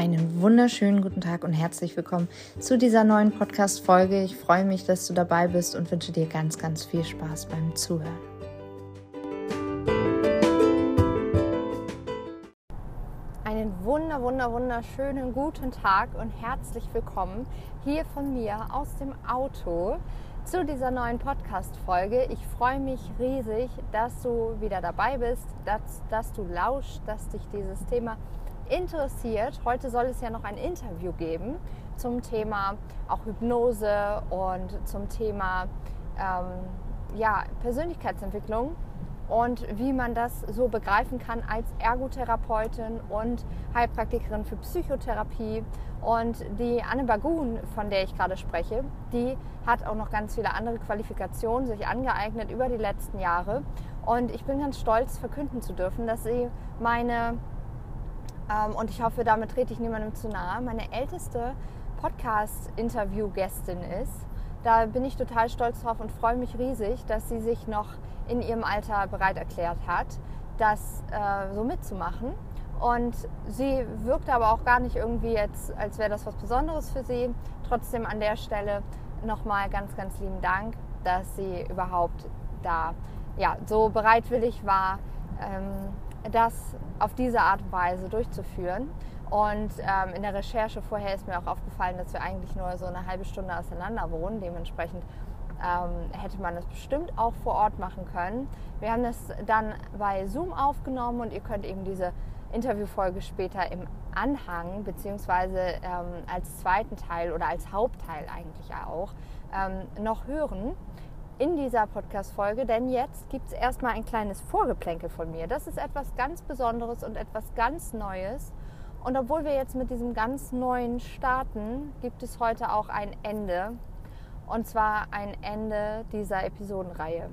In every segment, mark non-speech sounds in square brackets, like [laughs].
Einen wunderschönen guten Tag und herzlich willkommen zu dieser neuen Podcast-Folge. Ich freue mich, dass du dabei bist und wünsche dir ganz, ganz viel Spaß beim Zuhören. Einen wunder, wunder, wunderschönen guten Tag und herzlich willkommen hier von mir aus dem Auto zu dieser neuen Podcast-Folge. Ich freue mich riesig, dass du wieder dabei bist, dass, dass du lauschst, dass dich dieses Thema interessiert, heute soll es ja noch ein Interview geben zum Thema auch Hypnose und zum Thema ähm, ja, Persönlichkeitsentwicklung und wie man das so begreifen kann als Ergotherapeutin und Heilpraktikerin für Psychotherapie. Und die Anne Bagun, von der ich gerade spreche, die hat auch noch ganz viele andere Qualifikationen sich angeeignet über die letzten Jahre. Und ich bin ganz stolz, verkünden zu dürfen, dass sie meine und ich hoffe, damit trete ich niemandem zu nahe, meine älteste Podcast-Interview-Gästin ist. Da bin ich total stolz drauf und freue mich riesig, dass sie sich noch in ihrem Alter bereit erklärt hat, das äh, so mitzumachen. Und sie wirkte aber auch gar nicht irgendwie jetzt, als wäre das was Besonderes für sie. Trotzdem an der Stelle nochmal ganz, ganz lieben Dank, dass sie überhaupt da ja, so bereitwillig war, ähm, das auf diese Art und Weise durchzuführen. Und ähm, in der Recherche vorher ist mir auch aufgefallen, dass wir eigentlich nur so eine halbe Stunde auseinander wohnen. Dementsprechend ähm, hätte man das bestimmt auch vor Ort machen können. Wir haben das dann bei Zoom aufgenommen und ihr könnt eben diese Interviewfolge später im Anhang beziehungsweise ähm, als zweiten Teil oder als Hauptteil eigentlich auch ähm, noch hören in dieser Podcast-Folge, denn jetzt gibt es erstmal ein kleines Vorgeplänkel von mir. Das ist etwas ganz Besonderes und etwas ganz Neues. Und obwohl wir jetzt mit diesem ganz Neuen starten, gibt es heute auch ein Ende. Und zwar ein Ende dieser Episodenreihe.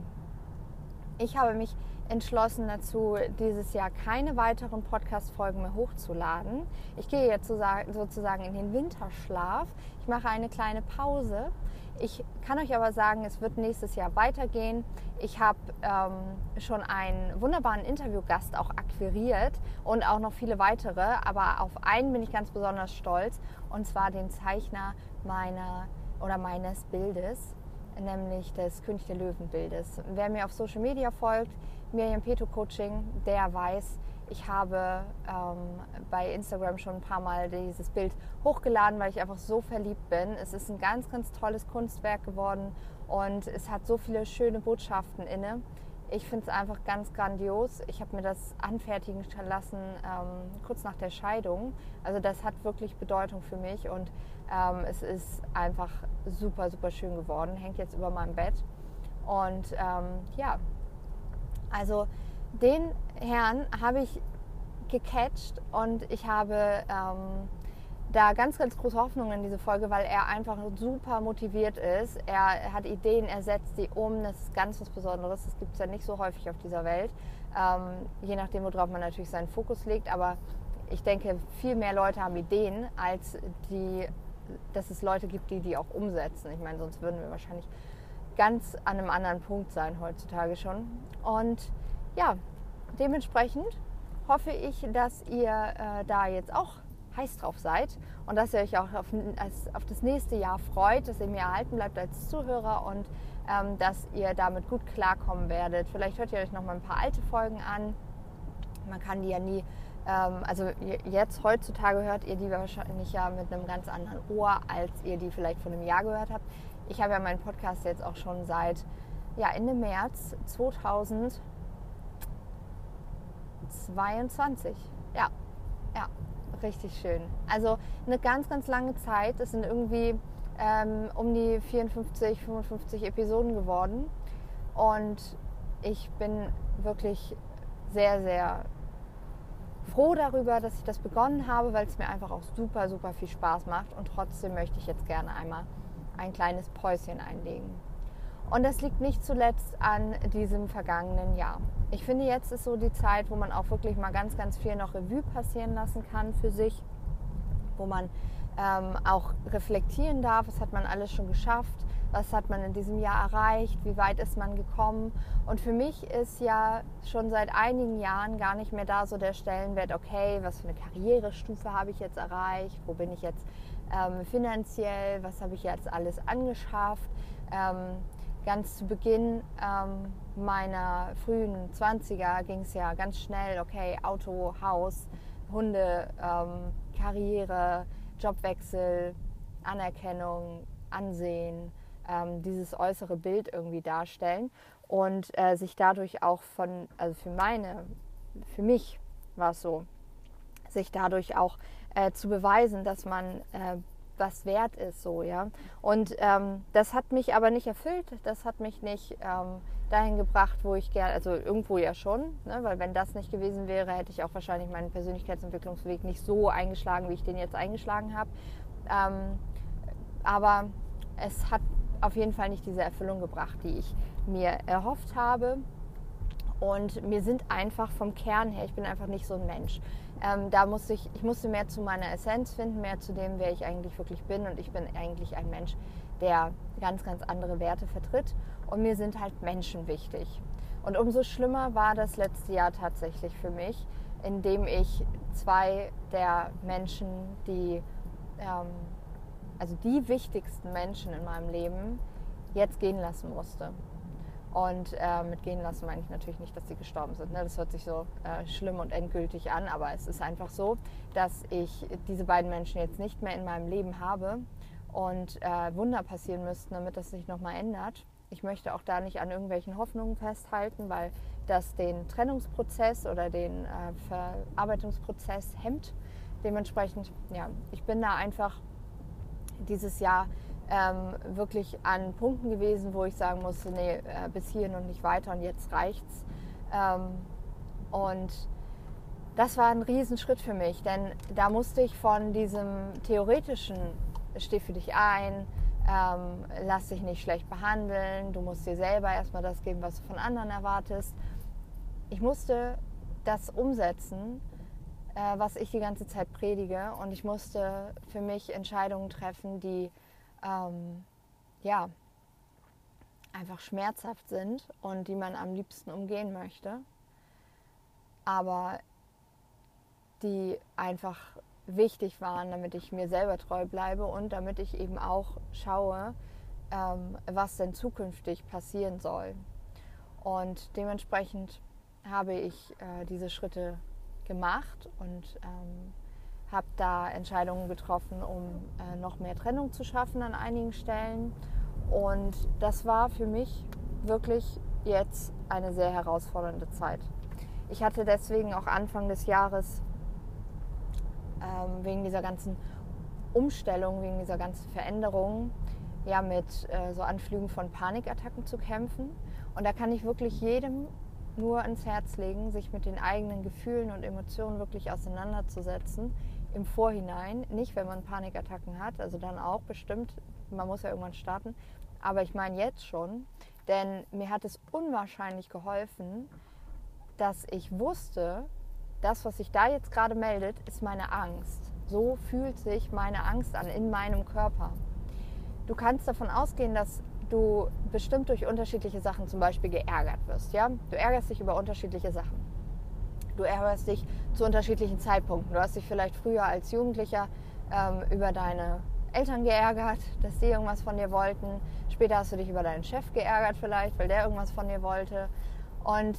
Ich habe mich entschlossen dazu, dieses Jahr keine weiteren Podcast-Folgen mehr hochzuladen. Ich gehe jetzt sozusagen in den Winterschlaf. Ich mache eine kleine Pause ich kann euch aber sagen, es wird nächstes Jahr weitergehen. Ich habe ähm, schon einen wunderbaren Interviewgast auch akquiriert und auch noch viele weitere. Aber auf einen bin ich ganz besonders stolz und zwar den Zeichner meiner oder meines Bildes, nämlich des König der Löwen Bildes. Wer mir auf Social Media folgt, Miriam Peto Coaching, der weiß, ich habe ähm, bei Instagram schon ein paar Mal dieses Bild hochgeladen, weil ich einfach so verliebt bin. Es ist ein ganz, ganz tolles Kunstwerk geworden und es hat so viele schöne Botschaften inne. Ich finde es einfach ganz grandios. Ich habe mir das anfertigen lassen ähm, kurz nach der Scheidung. Also das hat wirklich Bedeutung für mich und ähm, es ist einfach super, super schön geworden. Hängt jetzt über meinem Bett. Und ähm, ja, also den Herrn habe ich gecatcht und ich habe ähm, da ganz, ganz große Hoffnung in diese Folge, weil er einfach super motiviert ist. Er hat Ideen, er setzt die um. Das ist ganz was Besonderes. Das gibt es ja nicht so häufig auf dieser Welt. Ähm, je nachdem, worauf man natürlich seinen Fokus legt. Aber ich denke, viel mehr Leute haben Ideen, als die, dass es Leute gibt, die die auch umsetzen. Ich meine, sonst würden wir wahrscheinlich ganz an einem anderen Punkt sein heutzutage schon. Und ja, dementsprechend hoffe ich, dass ihr äh, da jetzt auch heiß drauf seid und dass ihr euch auch auf, auf das nächste Jahr freut, dass ihr mir erhalten bleibt als Zuhörer und ähm, dass ihr damit gut klarkommen werdet. Vielleicht hört ihr euch noch mal ein paar alte Folgen an. Man kann die ja nie, ähm, also jetzt heutzutage hört ihr die wahrscheinlich ja mit einem ganz anderen Ohr, als ihr die vielleicht vor einem Jahr gehört habt. Ich habe ja meinen Podcast jetzt auch schon seit ja, Ende März 2000 22. Ja, ja, richtig schön. Also eine ganz, ganz lange Zeit. Es sind irgendwie ähm, um die 54, 55 Episoden geworden. Und ich bin wirklich sehr, sehr froh darüber, dass ich das begonnen habe, weil es mir einfach auch super, super viel Spaß macht. Und trotzdem möchte ich jetzt gerne einmal ein kleines Päuschen einlegen. Und das liegt nicht zuletzt an diesem vergangenen Jahr. Ich finde, jetzt ist so die Zeit, wo man auch wirklich mal ganz, ganz viel noch Revue passieren lassen kann für sich, wo man ähm, auch reflektieren darf, was hat man alles schon geschafft, was hat man in diesem Jahr erreicht, wie weit ist man gekommen. Und für mich ist ja schon seit einigen Jahren gar nicht mehr da so der Stellenwert, okay, was für eine Karrierestufe habe ich jetzt erreicht, wo bin ich jetzt ähm, finanziell, was habe ich jetzt alles angeschafft. Ähm, ganz zu Beginn ähm, meiner frühen 20er ging es ja ganz schnell, okay, Auto, Haus, Hunde, ähm, Karriere, Jobwechsel, Anerkennung, Ansehen, ähm, dieses äußere Bild irgendwie darstellen und äh, sich dadurch auch von, also für meine, für mich war es so, sich dadurch auch äh, zu beweisen, dass man äh, was wert ist, so, ja. Und ähm, das hat mich aber nicht erfüllt, das hat mich nicht ähm, dahin gebracht, wo ich gerne, also irgendwo ja schon, ne? weil wenn das nicht gewesen wäre, hätte ich auch wahrscheinlich meinen Persönlichkeitsentwicklungsweg nicht so eingeschlagen, wie ich den jetzt eingeschlagen habe. Ähm, aber es hat auf jeden Fall nicht diese Erfüllung gebracht, die ich mir erhofft habe. Und mir sind einfach vom Kern her, ich bin einfach nicht so ein Mensch. Ähm, da musste ich, ich musste mehr zu meiner Essenz finden, mehr zu dem, wer ich eigentlich wirklich bin. Und ich bin eigentlich ein Mensch, der ganz, ganz andere Werte vertritt. Und mir sind halt Menschen wichtig. Und umso schlimmer war das letzte Jahr tatsächlich für mich, in dem ich zwei der Menschen, die, ähm, also die wichtigsten Menschen in meinem Leben, jetzt gehen lassen musste. Und äh, mit gehen lassen meine ich natürlich nicht, dass sie gestorben sind. Ne? Das hört sich so äh, schlimm und endgültig an, aber es ist einfach so, dass ich diese beiden Menschen jetzt nicht mehr in meinem Leben habe und äh, Wunder passieren müssten, damit das sich nochmal ändert. Ich möchte auch da nicht an irgendwelchen Hoffnungen festhalten, weil das den Trennungsprozess oder den äh, Verarbeitungsprozess hemmt. Dementsprechend, ja, ich bin da einfach dieses Jahr ähm, wirklich an Punkten gewesen, wo ich sagen musste, nee, äh, bis hierhin und nicht weiter und jetzt reicht's. Ähm, und das war ein Riesenschritt für mich, denn da musste ich von diesem theoretischen Steh für dich ein, ähm, lass dich nicht schlecht behandeln, du musst dir selber erstmal das geben, was du von anderen erwartest. Ich musste das umsetzen, äh, was ich die ganze Zeit predige und ich musste für mich Entscheidungen treffen, die ähm, ja, einfach schmerzhaft sind und die man am liebsten umgehen möchte, aber die einfach wichtig waren, damit ich mir selber treu bleibe und damit ich eben auch schaue, ähm, was denn zukünftig passieren soll. Und dementsprechend habe ich äh, diese Schritte gemacht und ähm, habe da Entscheidungen getroffen, um äh, noch mehr Trennung zu schaffen an einigen Stellen. Und das war für mich wirklich jetzt eine sehr herausfordernde Zeit. Ich hatte deswegen auch Anfang des Jahres ähm, wegen dieser ganzen Umstellung, wegen dieser ganzen Veränderung, ja mit äh, so Anflügen von Panikattacken zu kämpfen. Und da kann ich wirklich jedem nur ans Herz legen, sich mit den eigenen Gefühlen und Emotionen wirklich auseinanderzusetzen im Vorhinein, nicht wenn man Panikattacken hat, also dann auch bestimmt, man muss ja irgendwann starten, aber ich meine jetzt schon, denn mir hat es unwahrscheinlich geholfen, dass ich wusste, das, was sich da jetzt gerade meldet, ist meine Angst. So fühlt sich meine Angst an in meinem Körper. Du kannst davon ausgehen, dass du bestimmt durch unterschiedliche Sachen zum Beispiel geärgert wirst. Ja? Du ärgerst dich über unterschiedliche Sachen. Du ärgerst dich zu unterschiedlichen Zeitpunkten. Du hast dich vielleicht früher als Jugendlicher ähm, über deine Eltern geärgert, dass die irgendwas von dir wollten. Später hast du dich über deinen Chef geärgert vielleicht, weil der irgendwas von dir wollte. Und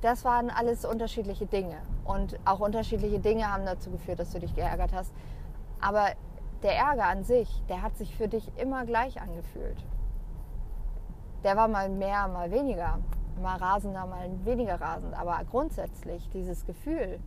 das waren alles unterschiedliche Dinge. Und auch unterschiedliche Dinge haben dazu geführt, dass du dich geärgert hast. Aber der Ärger an sich, der hat sich für dich immer gleich angefühlt. Der war mal mehr, mal weniger mal rasender, mal weniger rasend. Aber grundsätzlich dieses Gefühl,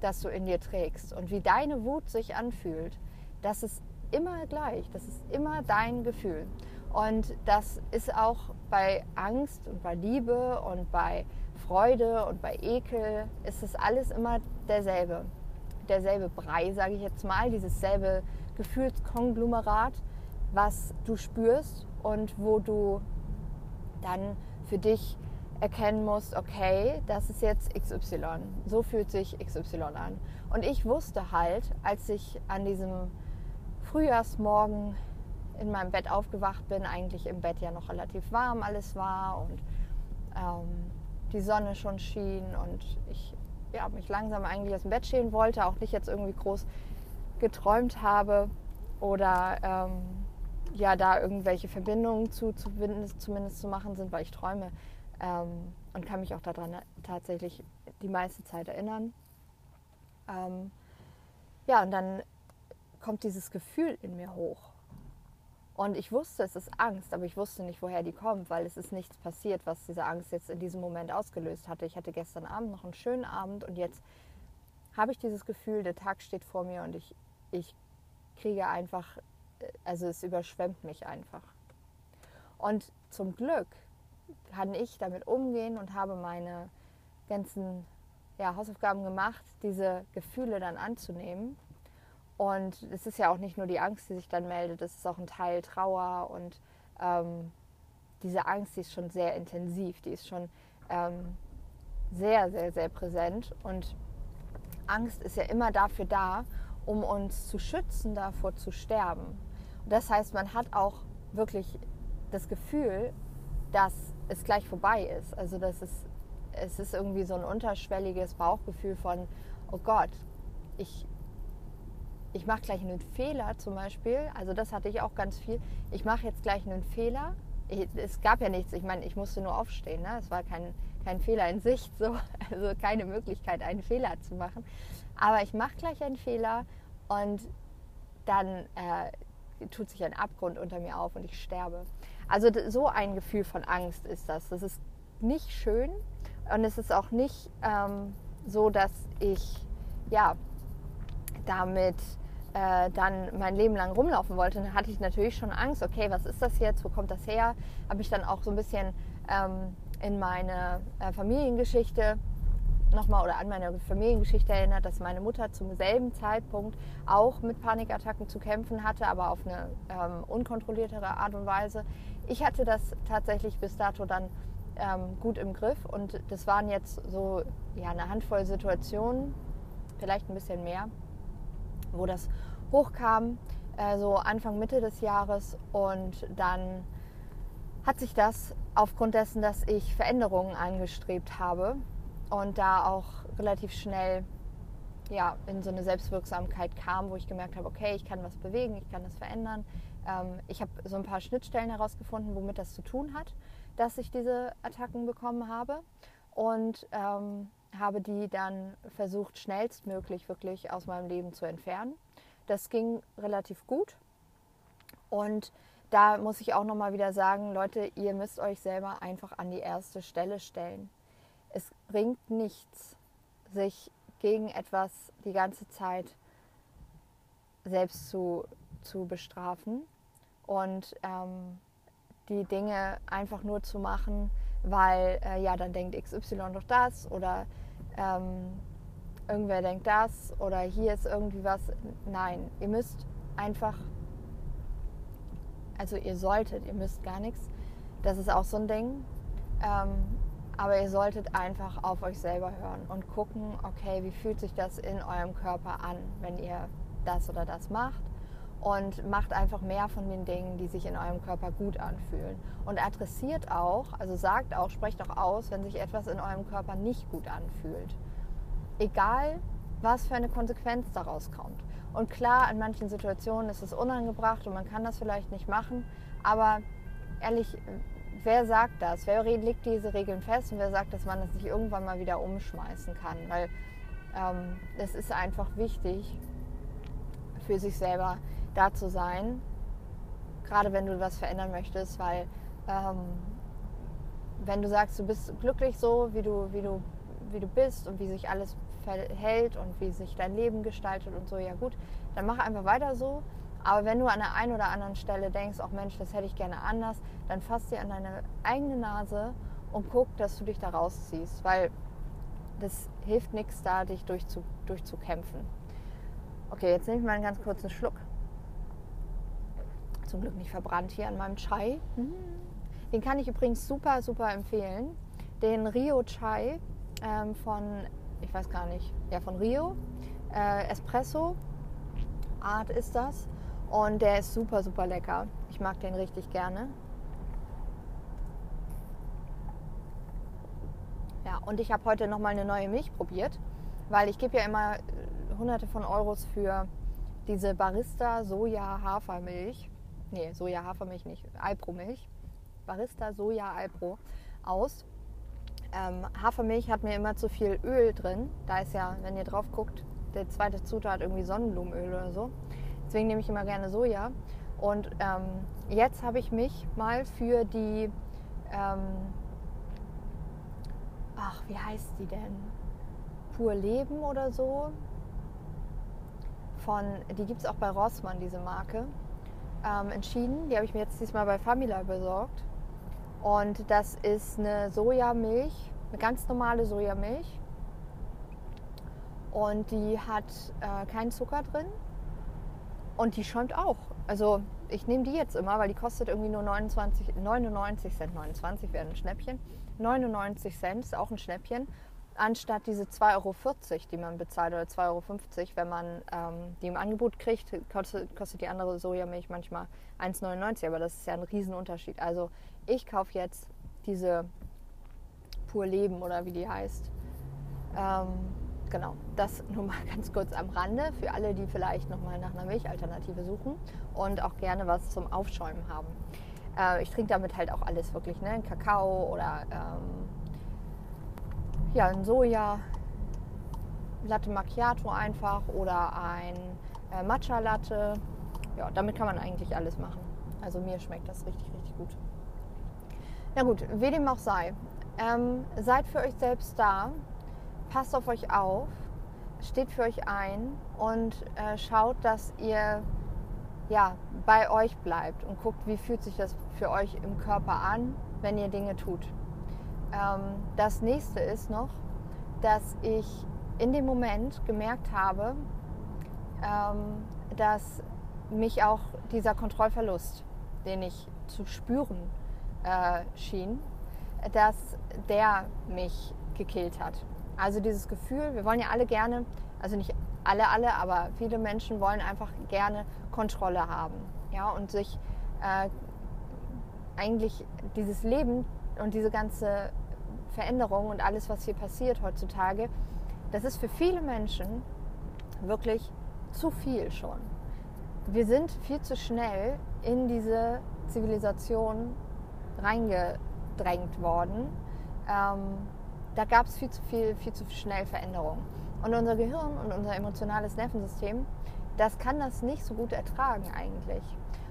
das du in dir trägst und wie deine Wut sich anfühlt, das ist immer gleich. Das ist immer dein Gefühl. Und das ist auch bei Angst und bei Liebe und bei Freude und bei Ekel, ist es alles immer derselbe. Derselbe Brei, sage ich jetzt mal, dieses selbe Gefühlskonglomerat, was du spürst und wo du dann für dich erkennen musst, okay, das ist jetzt XY. So fühlt sich XY an. Und ich wusste halt, als ich an diesem Frühjahrsmorgen in meinem Bett aufgewacht bin, eigentlich im Bett ja noch relativ warm alles war und ähm, die Sonne schon schien und ich ja, mich langsam eigentlich aus dem Bett stehen wollte, auch nicht jetzt irgendwie groß geträumt habe oder ähm, ja, da irgendwelche Verbindungen zu, zu zumindest zu machen sind, weil ich träume ähm, und kann mich auch daran tatsächlich die meiste Zeit erinnern. Ähm, ja, und dann kommt dieses Gefühl in mir hoch. Und ich wusste, es ist Angst, aber ich wusste nicht, woher die kommt, weil es ist nichts passiert, was diese Angst jetzt in diesem Moment ausgelöst hatte. Ich hatte gestern Abend noch einen schönen Abend und jetzt habe ich dieses Gefühl, der Tag steht vor mir und ich, ich kriege einfach, also es überschwemmt mich einfach. Und zum Glück kann ich damit umgehen und habe meine ganzen ja, Hausaufgaben gemacht, diese Gefühle dann anzunehmen und es ist ja auch nicht nur die Angst, die sich dann meldet, es ist auch ein Teil Trauer und ähm, diese Angst, die ist schon sehr intensiv, die ist schon ähm, sehr, sehr, sehr präsent. Und Angst ist ja immer dafür da, um uns zu schützen, davor zu sterben. Und das heißt, man hat auch wirklich das Gefühl, dass es gleich vorbei ist. Also dass es, es ist irgendwie so ein unterschwelliges Bauchgefühl von, oh Gott, ich ich mache gleich einen Fehler zum Beispiel, also das hatte ich auch ganz viel, ich mache jetzt gleich einen Fehler. Ich, es gab ja nichts, ich meine, ich musste nur aufstehen, ne? es war kein, kein Fehler in Sicht, so. [laughs] also keine Möglichkeit, einen Fehler zu machen. Aber ich mache gleich einen Fehler und dann äh, tut sich ein Abgrund unter mir auf und ich sterbe. Also so ein Gefühl von Angst ist das. Das ist nicht schön und es ist auch nicht ähm, so, dass ich ja damit äh, dann mein Leben lang rumlaufen wollte, dann hatte ich natürlich schon Angst, okay, was ist das jetzt, wo kommt das her? Habe ich dann auch so ein bisschen ähm, in meine äh, Familiengeschichte nochmal oder an meine Familiengeschichte erinnert, dass meine Mutter zum selben Zeitpunkt auch mit Panikattacken zu kämpfen hatte, aber auf eine ähm, unkontrolliertere Art und Weise. Ich hatte das tatsächlich bis dato dann ähm, gut im Griff und das waren jetzt so ja, eine Handvoll Situationen, vielleicht ein bisschen mehr, wo das hochkam, äh, so Anfang, Mitte des Jahres. Und dann hat sich das aufgrund dessen, dass ich Veränderungen angestrebt habe und da auch relativ schnell ja, in so eine Selbstwirksamkeit kam, wo ich gemerkt habe, okay, ich kann was bewegen, ich kann das verändern. Ähm, ich habe so ein paar Schnittstellen herausgefunden, womit das zu tun hat, dass ich diese Attacken bekommen habe. Und ähm, habe die dann versucht, schnellstmöglich wirklich aus meinem Leben zu entfernen. Das ging relativ gut. Und da muss ich auch nochmal wieder sagen, Leute, ihr müsst euch selber einfach an die erste Stelle stellen. Es bringt nichts, sich gegen etwas die ganze Zeit selbst zu, zu bestrafen und ähm, die Dinge einfach nur zu machen, weil äh, ja, dann denkt XY doch das oder ähm, irgendwer denkt das oder hier ist irgendwie was. Nein, ihr müsst einfach, also ihr solltet, ihr müsst gar nichts. Das ist auch so ein Ding. Ähm, aber ihr solltet einfach auf euch selber hören und gucken, okay, wie fühlt sich das in eurem Körper an, wenn ihr das oder das macht und macht einfach mehr von den Dingen, die sich in eurem Körper gut anfühlen. Und adressiert auch, also sagt auch, sprecht auch aus, wenn sich etwas in eurem Körper nicht gut anfühlt. Egal, was für eine Konsequenz daraus kommt. Und klar, in manchen Situationen ist es unangebracht und man kann das vielleicht nicht machen, aber ehrlich, wer sagt das? Wer legt diese Regeln fest und wer sagt, dass man das nicht irgendwann mal wieder umschmeißen kann? Weil ähm, es ist einfach wichtig für sich selber da zu sein, gerade wenn du was verändern möchtest, weil ähm, wenn du sagst, du bist glücklich so, wie du, wie, du, wie du bist und wie sich alles verhält und wie sich dein Leben gestaltet und so, ja gut, dann mach einfach weiter so. Aber wenn du an der einen oder anderen Stelle denkst, auch Mensch, das hätte ich gerne anders, dann fass dir an deine eigene Nase und guck, dass du dich da rausziehst, weil das hilft nichts da, dich durchzu, durchzukämpfen. Okay, jetzt nehme ich mal einen ganz kurzen Schluck zum Glück nicht verbrannt hier an meinem Chai. Hm. Den kann ich übrigens super, super empfehlen. Den Rio Chai ähm, von, ich weiß gar nicht, ja von Rio. Äh, Espresso Art ist das. Und der ist super, super lecker. Ich mag den richtig gerne. Ja, und ich habe heute nochmal eine neue Milch probiert, weil ich gebe ja immer äh, hunderte von Euros für diese Barista Soja Hafermilch. Nee, Soja Hafermilch nicht, Alpro Milch. Barista Soja Alpro aus. Ähm, Hafermilch hat mir immer zu viel Öl drin. Da ist ja, wenn ihr drauf guckt, der zweite Zutat irgendwie Sonnenblumenöl oder so. Deswegen nehme ich immer gerne Soja. Und ähm, jetzt habe ich mich mal für die, ähm, ach, wie heißt die denn? Pur Leben oder so. Von, die gibt es auch bei Rossmann, diese Marke. Ähm, entschieden. Die habe ich mir jetzt diesmal bei Famila besorgt. Und das ist eine Sojamilch, eine ganz normale Sojamilch. Und die hat äh, keinen Zucker drin. Und die schäumt auch. Also ich nehme die jetzt immer, weil die kostet irgendwie nur 29, 99 Cent. 29 wäre ein Schnäppchen. 99 Cent ist auch ein Schnäppchen. Anstatt diese 2,40 Euro, die man bezahlt, oder 2,50 Euro, wenn man ähm, die im Angebot kriegt, kostet, kostet die andere Sojamilch manchmal 1,99. Aber das ist ja ein Riesenunterschied. Also ich kaufe jetzt diese Pur Leben oder wie die heißt. Ähm, genau, das nur mal [laughs] ganz kurz am Rande für alle, die vielleicht nochmal nach einer Milchalternative suchen und auch gerne was zum Aufschäumen haben. Äh, ich trinke damit halt auch alles wirklich, ne? Kakao oder ähm, ja, ein Soja, Latte Macchiato einfach oder ein äh, Matcha Latte. Ja, damit kann man eigentlich alles machen. Also mir schmeckt das richtig, richtig gut. Na gut, wie dem auch sei. Ähm, seid für euch selbst da, passt auf euch auf, steht für euch ein und äh, schaut, dass ihr ja, bei euch bleibt und guckt, wie fühlt sich das für euch im Körper an, wenn ihr Dinge tut. Ähm, das nächste ist noch, dass ich in dem Moment gemerkt habe, ähm, dass mich auch dieser Kontrollverlust, den ich zu spüren äh, schien, dass der mich gekillt hat. Also dieses Gefühl, wir wollen ja alle gerne, also nicht alle, alle, aber viele Menschen wollen einfach gerne Kontrolle haben. Ja, und sich äh, eigentlich dieses Leben und diese ganze Veränderung und alles, was hier passiert heutzutage, das ist für viele Menschen wirklich zu viel schon. Wir sind viel zu schnell in diese Zivilisation reingedrängt worden. Ähm, da gab es viel zu viel, viel zu schnell Veränderungen. Und unser Gehirn und unser emotionales Nervensystem, das kann das nicht so gut ertragen eigentlich.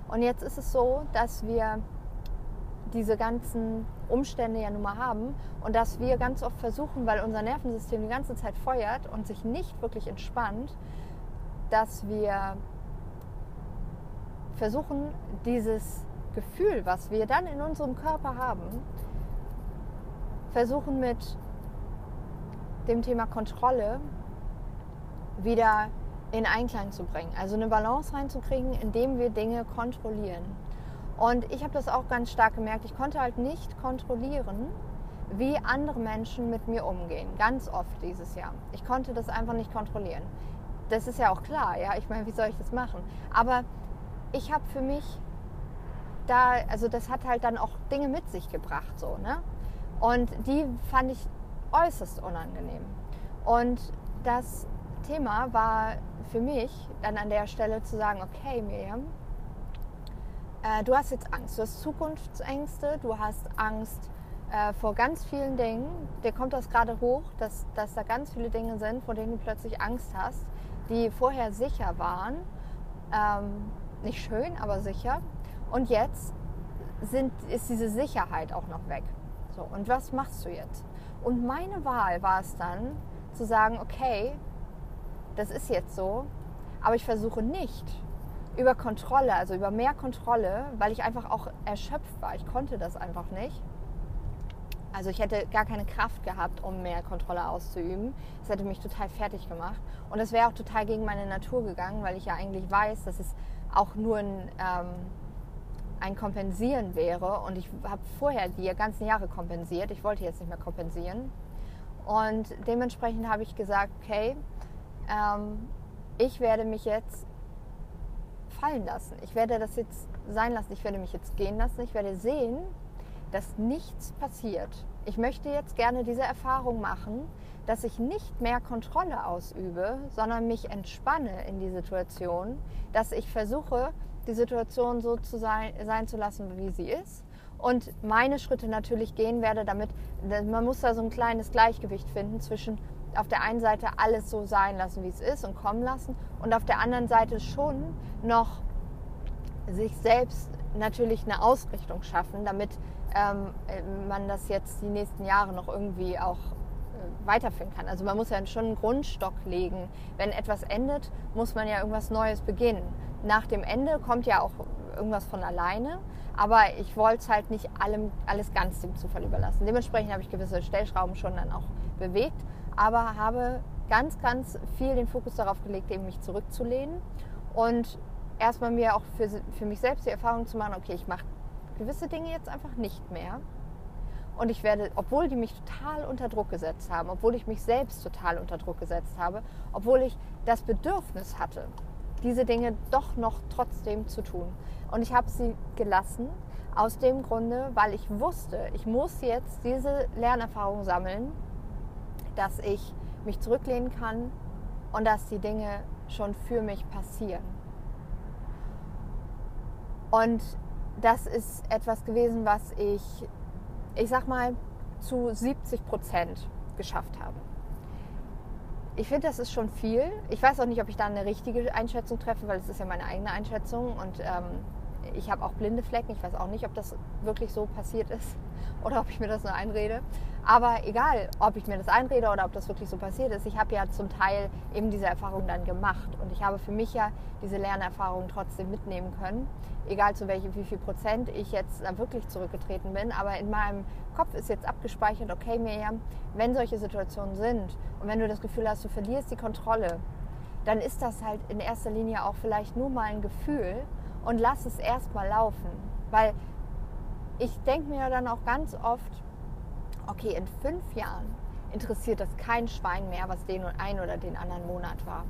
Und jetzt ist es so, dass wir diese ganzen Umstände ja nun mal haben und dass wir ganz oft versuchen, weil unser Nervensystem die ganze Zeit feuert und sich nicht wirklich entspannt, dass wir versuchen, dieses Gefühl, was wir dann in unserem Körper haben, versuchen mit dem Thema Kontrolle wieder in Einklang zu bringen. Also eine Balance reinzukriegen, indem wir Dinge kontrollieren. Und ich habe das auch ganz stark gemerkt. Ich konnte halt nicht kontrollieren, wie andere Menschen mit mir umgehen. Ganz oft dieses Jahr. Ich konnte das einfach nicht kontrollieren. Das ist ja auch klar, ja. Ich meine, wie soll ich das machen? Aber ich habe für mich da, also das hat halt dann auch Dinge mit sich gebracht, so, ne? Und die fand ich äußerst unangenehm. Und das Thema war für mich dann an der Stelle zu sagen, okay, Miriam, äh, du hast jetzt Angst, du hast Zukunftsängste, du hast Angst äh, vor ganz vielen Dingen. Dir kommt das gerade hoch, dass, dass da ganz viele Dinge sind, vor denen du plötzlich Angst hast, die vorher sicher waren. Ähm, nicht schön, aber sicher. Und jetzt sind, ist diese Sicherheit auch noch weg. So, und was machst du jetzt? Und meine Wahl war es dann, zu sagen, okay, das ist jetzt so, aber ich versuche nicht über Kontrolle, also über mehr Kontrolle, weil ich einfach auch erschöpft war. Ich konnte das einfach nicht. Also ich hätte gar keine Kraft gehabt, um mehr Kontrolle auszuüben. Das hätte mich total fertig gemacht. Und das wäre auch total gegen meine Natur gegangen, weil ich ja eigentlich weiß, dass es auch nur ein, ähm, ein Kompensieren wäre. Und ich habe vorher die ganzen Jahre kompensiert. Ich wollte jetzt nicht mehr kompensieren. Und dementsprechend habe ich gesagt, okay, ähm, ich werde mich jetzt fallen lassen. Ich werde das jetzt sein lassen. Ich werde mich jetzt gehen lassen. Ich werde sehen, dass nichts passiert. Ich möchte jetzt gerne diese Erfahrung machen, dass ich nicht mehr Kontrolle ausübe, sondern mich entspanne in die Situation, dass ich versuche, die Situation so zu sein, sein zu lassen, wie sie ist und meine Schritte natürlich gehen werde, damit man muss da so ein kleines Gleichgewicht finden zwischen auf der einen Seite alles so sein lassen, wie es ist und kommen lassen und auf der anderen Seite schon noch sich selbst natürlich eine Ausrichtung schaffen, damit ähm, man das jetzt die nächsten Jahre noch irgendwie auch äh, weiterführen kann. Also man muss ja schon einen Grundstock legen. Wenn etwas endet, muss man ja irgendwas Neues beginnen. Nach dem Ende kommt ja auch irgendwas von alleine, aber ich wollte es halt nicht allem, alles ganz dem Zufall überlassen. Dementsprechend habe ich gewisse Stellschrauben schon dann auch bewegt aber habe ganz, ganz viel den Fokus darauf gelegt, eben mich zurückzulehnen und erstmal mir auch für, für mich selbst die Erfahrung zu machen, okay, ich mache gewisse Dinge jetzt einfach nicht mehr. Und ich werde, obwohl die mich total unter Druck gesetzt haben, obwohl ich mich selbst total unter Druck gesetzt habe, obwohl ich das Bedürfnis hatte, diese Dinge doch noch trotzdem zu tun. Und ich habe sie gelassen aus dem Grunde, weil ich wusste, ich muss jetzt diese Lernerfahrung sammeln, dass ich mich zurücklehnen kann und dass die Dinge schon für mich passieren. Und das ist etwas gewesen, was ich, ich sag mal, zu 70 Prozent geschafft habe. Ich finde, das ist schon viel. Ich weiß auch nicht, ob ich da eine richtige Einschätzung treffe, weil es ist ja meine eigene Einschätzung und ähm, ich habe auch blinde Flecken. Ich weiß auch nicht, ob das wirklich so passiert ist [laughs] oder ob ich mir das nur einrede. Aber egal, ob ich mir das einrede oder ob das wirklich so passiert ist, ich habe ja zum Teil eben diese Erfahrung dann gemacht und ich habe für mich ja diese Lernerfahrung trotzdem mitnehmen können, egal zu welchem, wie viel Prozent ich jetzt da wirklich zurückgetreten bin. Aber in meinem Kopf ist jetzt abgespeichert, okay Miriam, wenn solche Situationen sind und wenn du das Gefühl hast, du verlierst die Kontrolle, dann ist das halt in erster Linie auch vielleicht nur mal ein Gefühl und lass es erstmal laufen. Weil ich denke mir dann auch ganz oft, okay, in fünf Jahren interessiert das kein Schwein mehr, was den einen oder den anderen Monat war.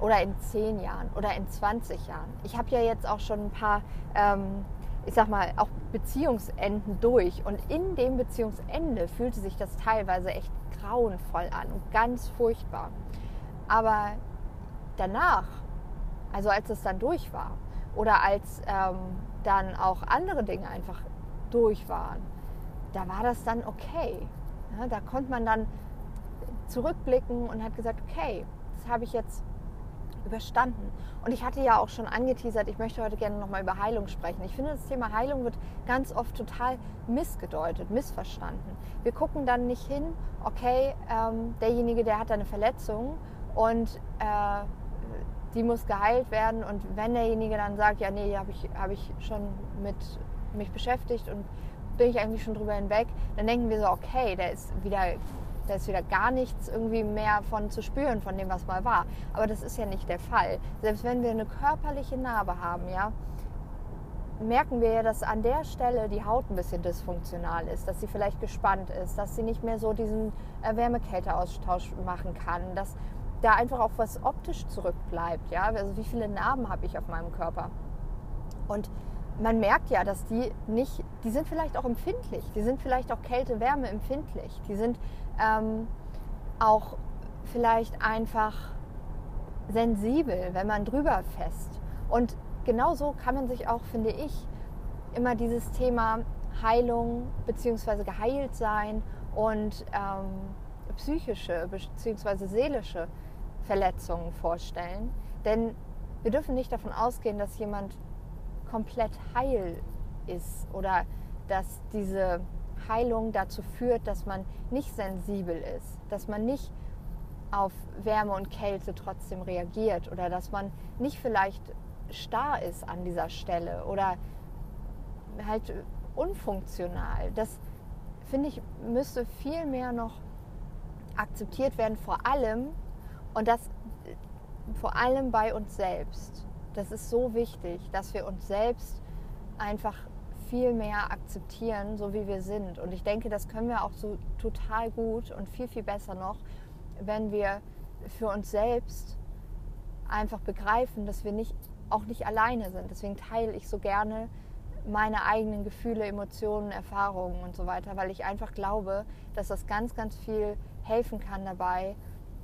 Oder in zehn Jahren oder in 20 Jahren. Ich habe ja jetzt auch schon ein paar, ähm, ich sag mal, auch Beziehungsenden durch. Und in dem Beziehungsende fühlte sich das teilweise echt grauenvoll an und ganz furchtbar. Aber danach, also als es dann durch war, oder als ähm, dann auch andere Dinge einfach durch waren, da war das dann okay. Ja, da konnte man dann zurückblicken und hat gesagt, okay, das habe ich jetzt überstanden. Und ich hatte ja auch schon angeteasert, ich möchte heute gerne nochmal über Heilung sprechen. Ich finde, das Thema Heilung wird ganz oft total missgedeutet, missverstanden. Wir gucken dann nicht hin, okay, ähm, derjenige, der hat eine Verletzung und äh, die muss geheilt werden. Und wenn derjenige dann sagt, ja, nee, habe ich, hab ich schon mit mich beschäftigt und bin ich eigentlich schon drüber hinweg, dann denken wir so, okay, da ist wieder, da ist wieder gar nichts irgendwie mehr von zu spüren, von dem, was mal war. Aber das ist ja nicht der Fall. Selbst wenn wir eine körperliche Narbe haben, ja, merken wir ja, dass an der Stelle die Haut ein bisschen dysfunktional ist, dass sie vielleicht gespannt ist, dass sie nicht mehr so diesen äh, Wärme-Kälte-Austausch machen kann, dass da einfach auch was optisch zurückbleibt. Ja? Also wie viele Narben habe ich auf meinem Körper? Und man merkt ja, dass die nicht, die sind vielleicht auch empfindlich, die sind vielleicht auch Kälte, Wärme empfindlich, die sind ähm, auch vielleicht einfach sensibel, wenn man drüber fest. Und genauso kann man sich auch, finde ich, immer dieses Thema Heilung bzw. geheilt sein und ähm, psychische bzw. seelische Verletzungen vorstellen. Denn wir dürfen nicht davon ausgehen, dass jemand komplett heil ist oder dass diese Heilung dazu führt, dass man nicht sensibel ist, dass man nicht auf Wärme und Kälte trotzdem reagiert oder dass man nicht vielleicht starr ist an dieser Stelle oder halt unfunktional. Das finde ich müsste viel mehr noch akzeptiert werden, vor allem und das vor allem bei uns selbst das ist so wichtig, dass wir uns selbst einfach viel mehr akzeptieren, so wie wir sind. Und ich denke, das können wir auch so total gut und viel, viel besser noch, wenn wir für uns selbst einfach begreifen, dass wir nicht auch nicht alleine sind. Deswegen teile ich so gerne meine eigenen Gefühle, Emotionen, Erfahrungen und so weiter, weil ich einfach glaube, dass das ganz, ganz viel helfen kann dabei,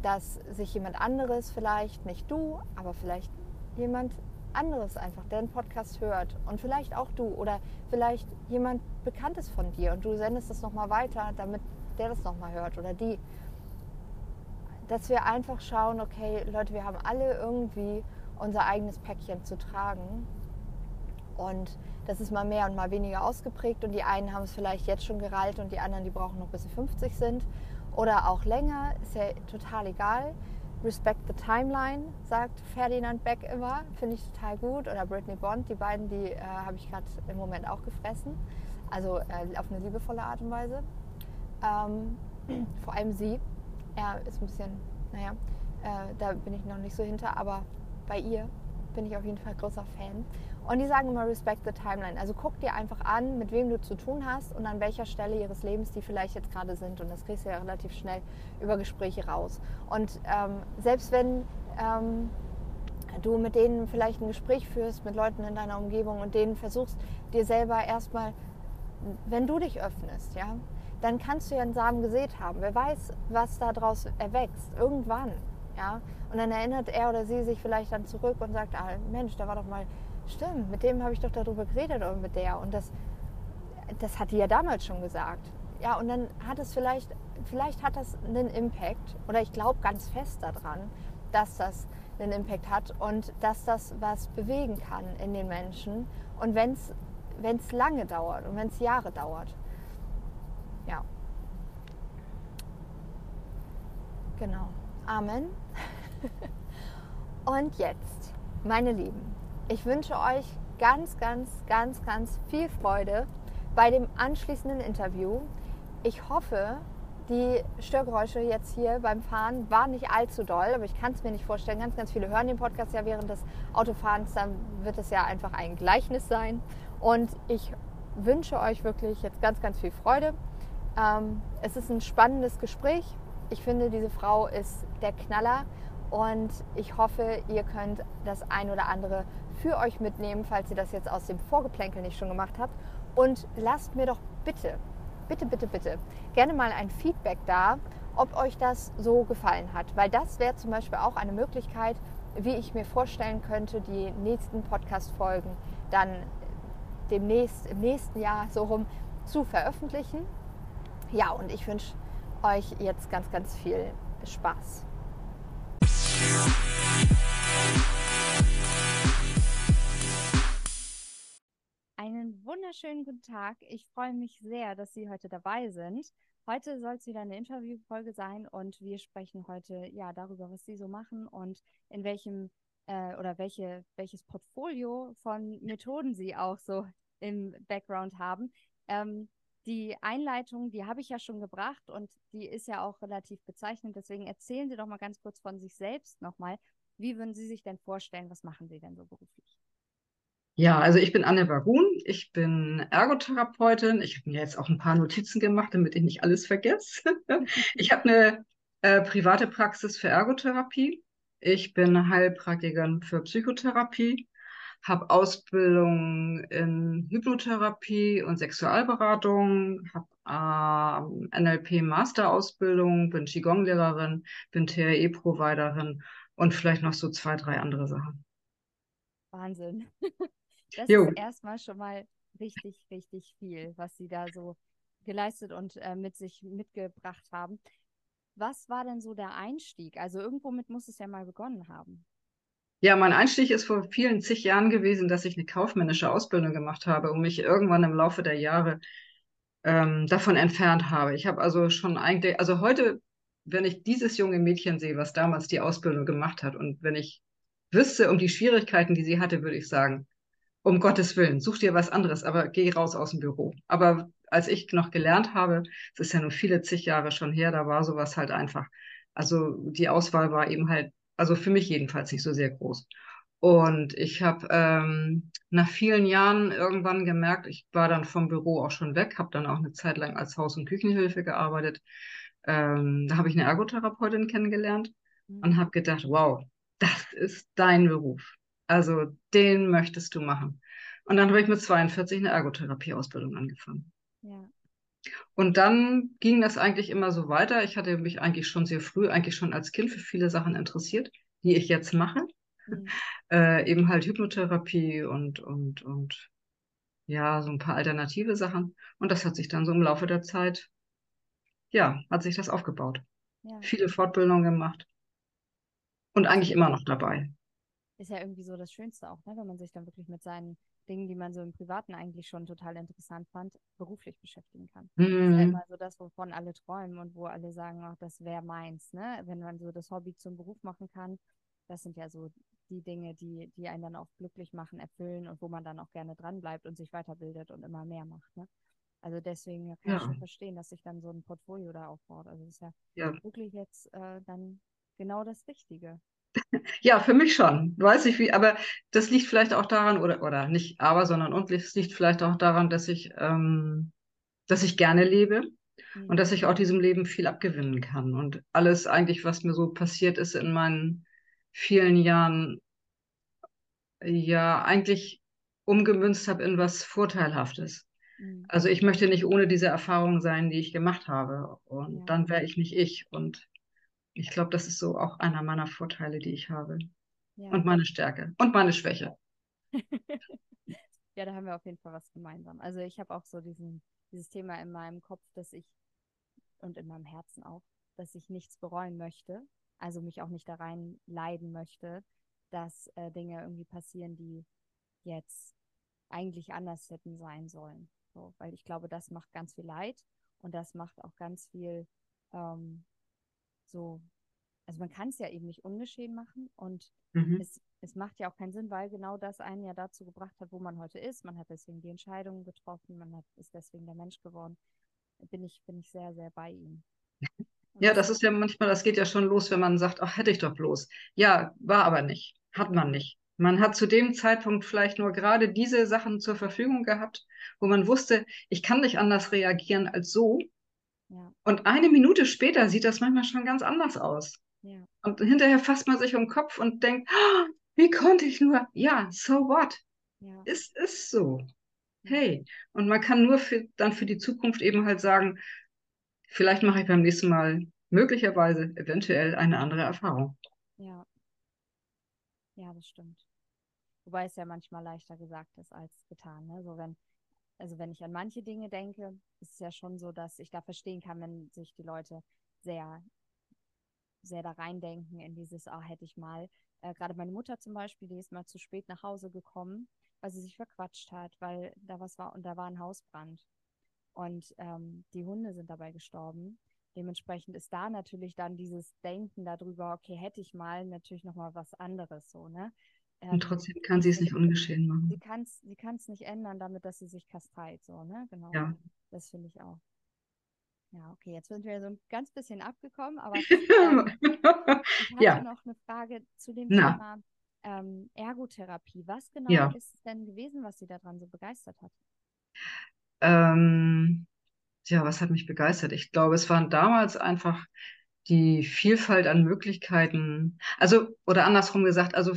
dass sich jemand anderes vielleicht, nicht du, aber vielleicht jemand anderes einfach, der einen Podcast hört und vielleicht auch du oder vielleicht jemand Bekanntes von dir und du sendest das nochmal weiter, damit der das nochmal hört oder die. Dass wir einfach schauen, okay, Leute, wir haben alle irgendwie unser eigenes Päckchen zu tragen und das ist mal mehr und mal weniger ausgeprägt und die einen haben es vielleicht jetzt schon gerallt und die anderen, die brauchen noch bis sie 50 sind oder auch länger, ist ja total egal. Respect the Timeline, sagt Ferdinand Beck immer, finde ich total gut. Oder Britney Bond, die beiden, die äh, habe ich gerade im Moment auch gefressen. Also äh, auf eine liebevolle Art und Weise. Ähm, [clears throat] vor allem sie. Er ist ein bisschen, naja, äh, da bin ich noch nicht so hinter, aber bei ihr bin ich auf jeden Fall großer Fan. Und die sagen immer Respect the Timeline. Also guck dir einfach an, mit wem du zu tun hast und an welcher Stelle ihres Lebens die vielleicht jetzt gerade sind. Und das kriegst du ja relativ schnell über Gespräche raus. Und ähm, selbst wenn ähm, du mit denen vielleicht ein Gespräch führst, mit Leuten in deiner Umgebung und denen versuchst, dir selber erstmal, wenn du dich öffnest, ja, dann kannst du ja einen Samen gesät haben. Wer weiß, was daraus erwächst. Irgendwann. Ja? Und dann erinnert er oder sie sich vielleicht dann zurück und sagt, ah, Mensch, da war doch mal stimmt, mit dem habe ich doch darüber geredet oder mit der. Und das, das hat die ja damals schon gesagt. Ja, und dann hat es vielleicht, vielleicht hat das einen Impact, oder ich glaube ganz fest daran, dass das einen Impact hat und dass das was bewegen kann in den Menschen. Und wenn es lange dauert und wenn es Jahre dauert. Ja. Genau. Amen. [laughs] und jetzt, meine Lieben, ich wünsche euch ganz, ganz, ganz, ganz viel Freude bei dem anschließenden Interview. Ich hoffe, die Störgeräusche jetzt hier beim Fahren waren nicht allzu doll, aber ich kann es mir nicht vorstellen. Ganz, ganz viele hören den Podcast ja während des Autofahrens, dann wird es ja einfach ein Gleichnis sein. Und ich wünsche euch wirklich jetzt ganz, ganz viel Freude. Ähm, es ist ein spannendes Gespräch. Ich finde, diese Frau ist der Knaller und ich hoffe, ihr könnt das ein oder andere für euch mitnehmen, falls ihr das jetzt aus dem Vorgeplänkel nicht schon gemacht habt. Und lasst mir doch bitte, bitte, bitte, bitte gerne mal ein Feedback da, ob euch das so gefallen hat. Weil das wäre zum Beispiel auch eine Möglichkeit, wie ich mir vorstellen könnte, die nächsten Podcast-Folgen dann demnächst, im nächsten Jahr so rum zu veröffentlichen. Ja, und ich wünsche euch jetzt ganz, ganz viel Spaß. Wunderschönen guten Tag. Ich freue mich sehr, dass Sie heute dabei sind. Heute soll es wieder eine Interviewfolge sein und wir sprechen heute ja darüber, was Sie so machen und in welchem äh, oder welche, welches Portfolio von Methoden Sie auch so im Background haben. Ähm, die Einleitung, die habe ich ja schon gebracht und die ist ja auch relativ bezeichnend. Deswegen erzählen Sie doch mal ganz kurz von sich selbst nochmal. Wie würden Sie sich denn vorstellen? Was machen Sie denn so beruflich? Ja, also ich bin Anne Bagun, ich bin Ergotherapeutin. Ich habe mir jetzt auch ein paar Notizen gemacht, damit ich nicht alles vergesse. [laughs] ich habe eine äh, private Praxis für Ergotherapie. Ich bin Heilpraktikerin für Psychotherapie habe Ausbildung in Hypnotherapie und Sexualberatung, habe äh, NLP-Masterausbildung, bin Qigong-Lehrerin, bin TRE-Providerin und vielleicht noch so zwei, drei andere Sachen. Wahnsinn. [laughs] Das jo. ist erstmal schon mal richtig, richtig viel, was Sie da so geleistet und äh, mit sich mitgebracht haben. Was war denn so der Einstieg? Also irgendwo mit muss es ja mal begonnen haben. Ja, mein Einstieg ist vor vielen zig Jahren gewesen, dass ich eine kaufmännische Ausbildung gemacht habe und mich irgendwann im Laufe der Jahre ähm, davon entfernt habe. Ich habe also schon eigentlich, also heute, wenn ich dieses junge Mädchen sehe, was damals die Ausbildung gemacht hat und wenn ich wüsste um die Schwierigkeiten, die sie hatte, würde ich sagen, um Gottes Willen, such dir was anderes, aber geh raus aus dem Büro. Aber als ich noch gelernt habe, es ist ja nur viele zig Jahre schon her, da war sowas halt einfach. Also die Auswahl war eben halt also für mich jedenfalls nicht so sehr groß. Und ich habe ähm, nach vielen Jahren irgendwann gemerkt, ich war dann vom Büro auch schon weg, habe dann auch eine Zeit lang als Haus- und Küchenhilfe gearbeitet. Ähm, da habe ich eine Ergotherapeutin kennengelernt mhm. und habe gedacht, wow, das ist dein Beruf. Also den möchtest du machen. Und dann habe ich mit 42 eine Ergotherapieausbildung angefangen. Ja. Und dann ging das eigentlich immer so weiter. Ich hatte mich eigentlich schon sehr früh, eigentlich schon als Kind für viele Sachen interessiert, die ich jetzt mache. Mhm. Äh, eben halt Hypnotherapie und, und, und ja, so ein paar alternative Sachen. Und das hat sich dann so im Laufe der Zeit, ja, hat sich das aufgebaut. Ja. Viele Fortbildungen gemacht. Und eigentlich immer noch dabei. Ist ja irgendwie so das Schönste auch, ne? wenn man sich dann wirklich mit seinen Dingen, die man so im Privaten eigentlich schon total interessant fand, beruflich beschäftigen kann. Mhm. Das ist ja mhm. immer so das, wovon alle träumen und wo alle sagen, ach, das wäre meins. Ne? Wenn man so das Hobby zum Beruf machen kann, das sind ja so die Dinge, die, die einen dann auch glücklich machen, erfüllen und wo man dann auch gerne dranbleibt und sich weiterbildet und immer mehr macht. Ne? Also deswegen kann ja. ich schon verstehen, dass sich dann so ein Portfolio da aufbaut. Also das ist ja, ja. wirklich jetzt äh, dann genau das Richtige. [laughs] Ja, für mich schon. Weiß ich wie, aber das liegt vielleicht auch daran, oder, oder nicht aber, sondern und es liegt vielleicht auch daran, dass ich, ähm, dass ich gerne lebe mhm. und dass ich auch diesem Leben viel abgewinnen kann. Und alles eigentlich, was mir so passiert ist in meinen vielen Jahren, ja, eigentlich umgemünzt habe in was Vorteilhaftes. Mhm. Also ich möchte nicht ohne diese Erfahrung sein, die ich gemacht habe. Und ja. dann wäre ich nicht ich. Und ich glaube, das ist so auch einer meiner Vorteile, die ich habe. Ja. Und meine Stärke und meine Schwäche. [laughs] ja, da haben wir auf jeden Fall was gemeinsam. Also ich habe auch so diesen, dieses Thema in meinem Kopf, dass ich und in meinem Herzen auch, dass ich nichts bereuen möchte. Also mich auch nicht da rein leiden möchte, dass äh, Dinge irgendwie passieren, die jetzt eigentlich anders hätten sein sollen. So, weil ich glaube, das macht ganz viel Leid und das macht auch ganz viel ähm, so, also man kann es ja eben nicht ungeschehen machen und mhm. es, es macht ja auch keinen Sinn, weil genau das einen ja dazu gebracht hat, wo man heute ist. Man hat deswegen die Entscheidungen getroffen, man hat, ist deswegen der Mensch geworden. Bin ich, bin ich sehr, sehr bei ihm. [laughs] ja, das ist ja manchmal, das geht ja schon los, wenn man sagt, ach, hätte ich doch bloß. Ja, war aber nicht. Hat man nicht. Man hat zu dem Zeitpunkt vielleicht nur gerade diese Sachen zur Verfügung gehabt, wo man wusste, ich kann nicht anders reagieren als so. Ja. Und eine Minute später sieht das manchmal schon ganz anders aus. Ja. Und hinterher fasst man sich um den Kopf und denkt, oh, wie konnte ich nur? Ja, so what? Ja. Es ist so. Hey. Und man kann nur für, dann für die Zukunft eben halt sagen, vielleicht mache ich beim nächsten Mal möglicherweise eventuell eine andere Erfahrung. Ja. Ja, das stimmt. Wobei es ja manchmal leichter gesagt ist als getan. Ne? So wenn also wenn ich an manche Dinge denke, ist es ja schon so, dass ich da verstehen kann, wenn sich die Leute sehr, sehr da reindenken in dieses, ah, hätte ich mal. Äh, Gerade meine Mutter zum Beispiel, die ist mal zu spät nach Hause gekommen, weil sie sich verquatscht hat, weil da was war und da war ein Hausbrand. Und ähm, die Hunde sind dabei gestorben. Dementsprechend ist da natürlich dann dieses Denken darüber, okay, hätte ich mal natürlich nochmal was anderes so, ne? Ähm, und trotzdem kann sie es nicht ungeschehen machen. Sie kann es sie kann's nicht ändern, damit, dass sie sich kasteit, so, ne? Genau. Ja. Das finde ich auch. Ja, okay, jetzt sind wir so ein ganz bisschen abgekommen, aber [laughs] ähm, ich hatte ja. noch eine Frage zu dem Na. Thema ähm, Ergotherapie. Was genau ja. ist es denn gewesen, was Sie daran so begeistert hat? Ähm, ja, was hat mich begeistert? Ich glaube, es waren damals einfach die Vielfalt an Möglichkeiten. Also, oder andersrum gesagt, also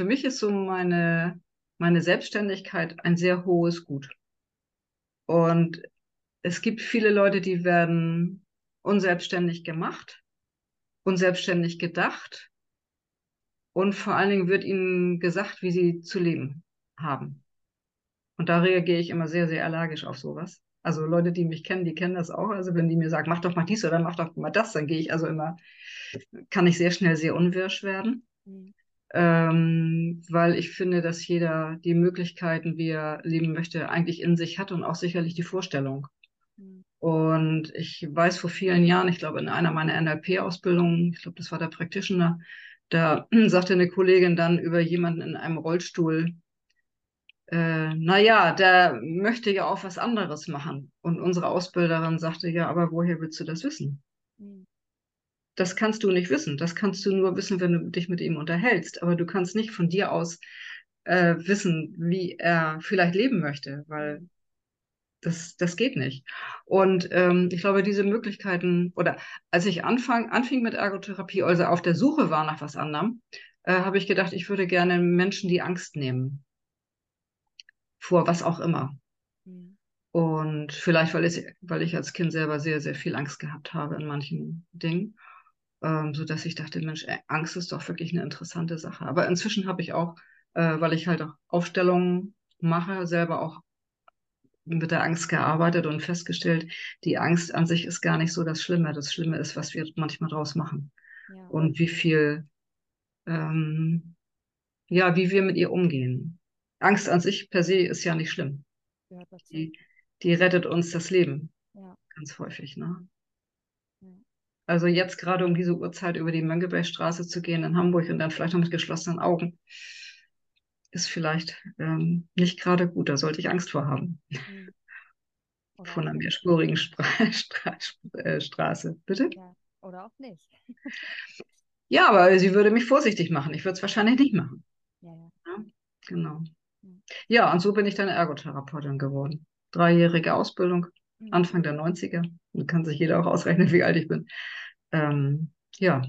für mich ist so meine, meine Selbstständigkeit ein sehr hohes Gut. Und es gibt viele Leute, die werden unselbstständig gemacht, unselbstständig gedacht und vor allen Dingen wird ihnen gesagt, wie sie zu leben haben. Und da reagiere ich immer sehr, sehr allergisch auf sowas. Also Leute, die mich kennen, die kennen das auch. Also wenn die mir sagen, mach doch mal dies oder mach doch mal das, dann gehe ich also immer, kann ich sehr schnell sehr unwirsch werden. Mhm ähm, weil ich finde, dass jeder die Möglichkeiten, wie er leben möchte, eigentlich in sich hat und auch sicherlich die Vorstellung. Mhm. Und ich weiß vor vielen Jahren, ich glaube in einer meiner NLP-Ausbildungen, ich glaube, das war der Practitioner, da [clears throat] sagte eine Kollegin dann über jemanden in einem Rollstuhl, äh, naja, der möchte ja auch was anderes machen. Und unsere Ausbilderin sagte, ja, aber woher willst du das wissen? Mhm. Das kannst du nicht wissen. Das kannst du nur wissen, wenn du dich mit ihm unterhältst. Aber du kannst nicht von dir aus äh, wissen, wie er vielleicht leben möchte, weil das, das geht nicht. Und ähm, ich glaube, diese Möglichkeiten, oder als ich anfang, anfing mit Ergotherapie, also auf der Suche war nach was anderem, äh, habe ich gedacht, ich würde gerne Menschen die Angst nehmen. Vor was auch immer. Mhm. Und vielleicht, weil ich, weil ich als Kind selber sehr, sehr viel Angst gehabt habe in manchen Dingen, ähm, so dass ich dachte, Mensch, Angst ist doch wirklich eine interessante Sache. Aber inzwischen habe ich auch, äh, weil ich halt auch Aufstellungen mache, selber auch mit der Angst gearbeitet und festgestellt, die Angst an sich ist gar nicht so das Schlimme. Das Schlimme ist, was wir manchmal draus machen. Ja. Und wie viel, ähm, ja, wie wir mit ihr umgehen. Angst an sich per se ist ja nicht schlimm. Ja, die, die rettet uns das Leben. Ja. Ganz häufig, ne? Also jetzt gerade um diese Uhrzeit über die Mönckebergstraße zu gehen in Hamburg und dann vielleicht noch mit geschlossenen Augen, ist vielleicht ähm, nicht gerade gut. Da sollte ich Angst vor haben. Mhm. Von einer mehrspurigen [laughs] Stra Stra äh, Straße. Bitte? Ja, oder auch nicht. [laughs] ja, aber sie würde mich vorsichtig machen. Ich würde es wahrscheinlich nicht machen. Ja, ja. ja genau. Ja, und so bin ich dann Ergotherapeutin geworden. Dreijährige Ausbildung, mhm. Anfang der 90er. Da kann sich jeder auch ausrechnen, wie alt ich bin. Ähm, ja.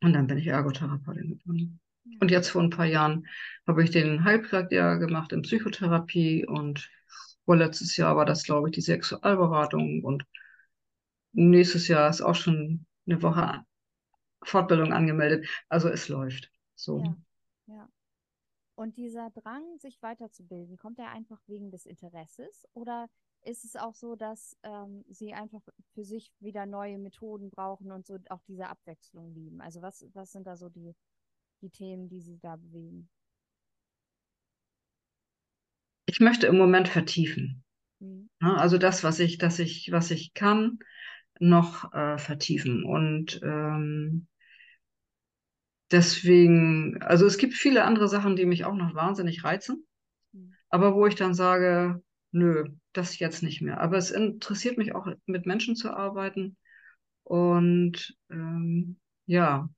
Und dann bin ich Ergotherapeutin geworden. Und jetzt vor ein paar Jahren habe ich den Heilpraktiker gemacht in Psychotherapie und vorletztes Jahr war das, glaube ich, die Sexualberatung und nächstes Jahr ist auch schon eine Woche Fortbildung angemeldet. Also es läuft. So. Ja, ja. Und dieser Drang, sich weiterzubilden, kommt er einfach wegen des Interesses oder ist es auch so, dass ähm, Sie einfach für sich wieder neue Methoden brauchen und so auch diese Abwechslung lieben? Also was, was sind da so die die Themen, die Sie da bewegen? Ich möchte im Moment vertiefen. Mhm. Also das, was ich, dass ich, was ich kann, noch äh, vertiefen. Und ähm, deswegen, also es gibt viele andere Sachen, die mich auch noch wahnsinnig reizen, mhm. aber wo ich dann sage, nö, das jetzt nicht mehr. Aber es interessiert mich auch, mit Menschen zu arbeiten. Und ähm, ja,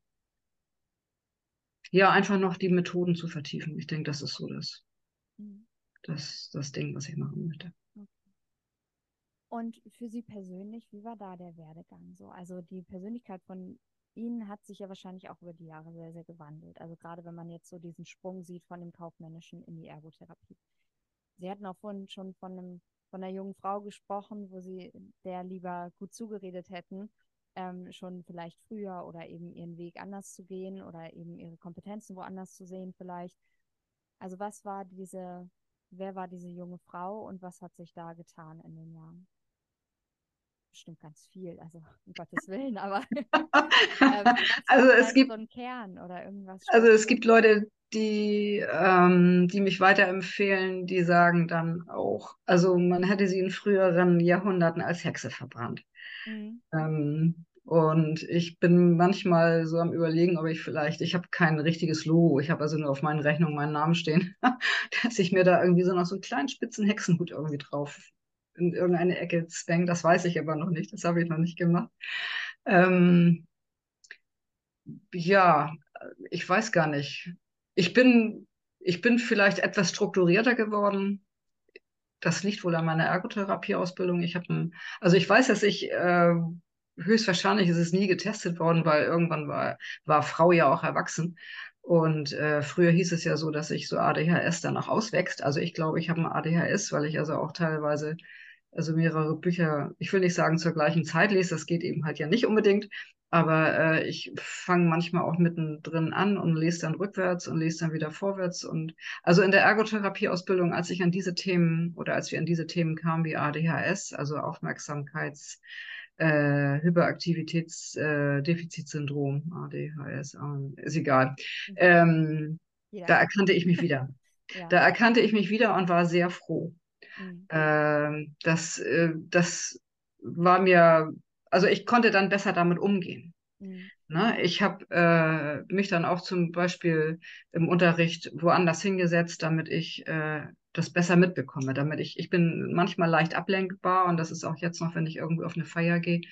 ja, einfach noch die Methoden zu vertiefen. Ich denke, das ist so das, mhm. das, das Ding, was ich machen möchte. Und für Sie persönlich, wie war da der Werdegang so? Also die Persönlichkeit von Ihnen hat sich ja wahrscheinlich auch über die Jahre sehr, sehr gewandelt. Also gerade wenn man jetzt so diesen Sprung sieht von dem Kaufmännischen in die Ergotherapie. Sie hatten auch vorhin schon von, einem, von einer jungen Frau gesprochen, wo Sie der lieber gut zugeredet hätten ähm, schon vielleicht früher oder eben ihren Weg anders zu gehen oder eben ihre Kompetenzen woanders zu sehen vielleicht. Also was war diese, wer war diese junge Frau und was hat sich da getan in den Jahren? Bestimmt ganz viel, also um Gottes Willen, aber [laughs] [laughs] ähm, also es gibt so einen Kern oder irgendwas. Also es gibt Leute, die, ähm, die mich weiterempfehlen, die sagen dann auch, also man hätte sie in früheren Jahrhunderten als Hexe verbrannt. Mhm. Ähm, und ich bin manchmal so am Überlegen, ob ich vielleicht, ich habe kein richtiges Logo, ich habe also nur auf meinen Rechnungen meinen Namen stehen, [laughs] dass ich mir da irgendwie so noch so einen kleinen spitzen Hexenhut irgendwie drauf in irgendeine Ecke zwänge. Das weiß ich aber noch nicht, das habe ich noch nicht gemacht. Ähm, ja, ich weiß gar nicht. Ich bin, ich bin vielleicht etwas strukturierter geworden das liegt wohl an meiner Ergotherapieausbildung. Ich habe, also ich weiß, dass ich äh, höchstwahrscheinlich ist es nie getestet worden, weil irgendwann war, war Frau ja auch erwachsen. Und äh, früher hieß es ja so, dass sich so ADHS danach auswächst. Also ich glaube, ich habe ein ADHS, weil ich also auch teilweise also mehrere Bücher, ich will nicht sagen zur gleichen Zeit lese, das geht eben halt ja nicht unbedingt, aber äh, ich fange manchmal auch mittendrin an und lese dann rückwärts und lese dann wieder vorwärts. Und also in der Ergotherapieausbildung, als ich an diese Themen oder als wir an diese Themen kamen wie ADHS, also Aufmerksamkeits, äh, Hyperaktivitätsdefizitsyndrom, äh, ADHS, äh, ist egal. Mhm. Ähm, ja. Da erkannte ich mich wieder. [laughs] ja. Da erkannte ich mich wieder und war sehr froh. Mhm. Äh, das, äh, das war mir also ich konnte dann besser damit umgehen. Mhm. Ne? Ich habe äh, mich dann auch zum Beispiel im Unterricht woanders hingesetzt, damit ich äh, das besser mitbekomme, damit ich, ich bin manchmal leicht ablenkbar und das ist auch jetzt noch, wenn ich irgendwie auf eine Feier gehe.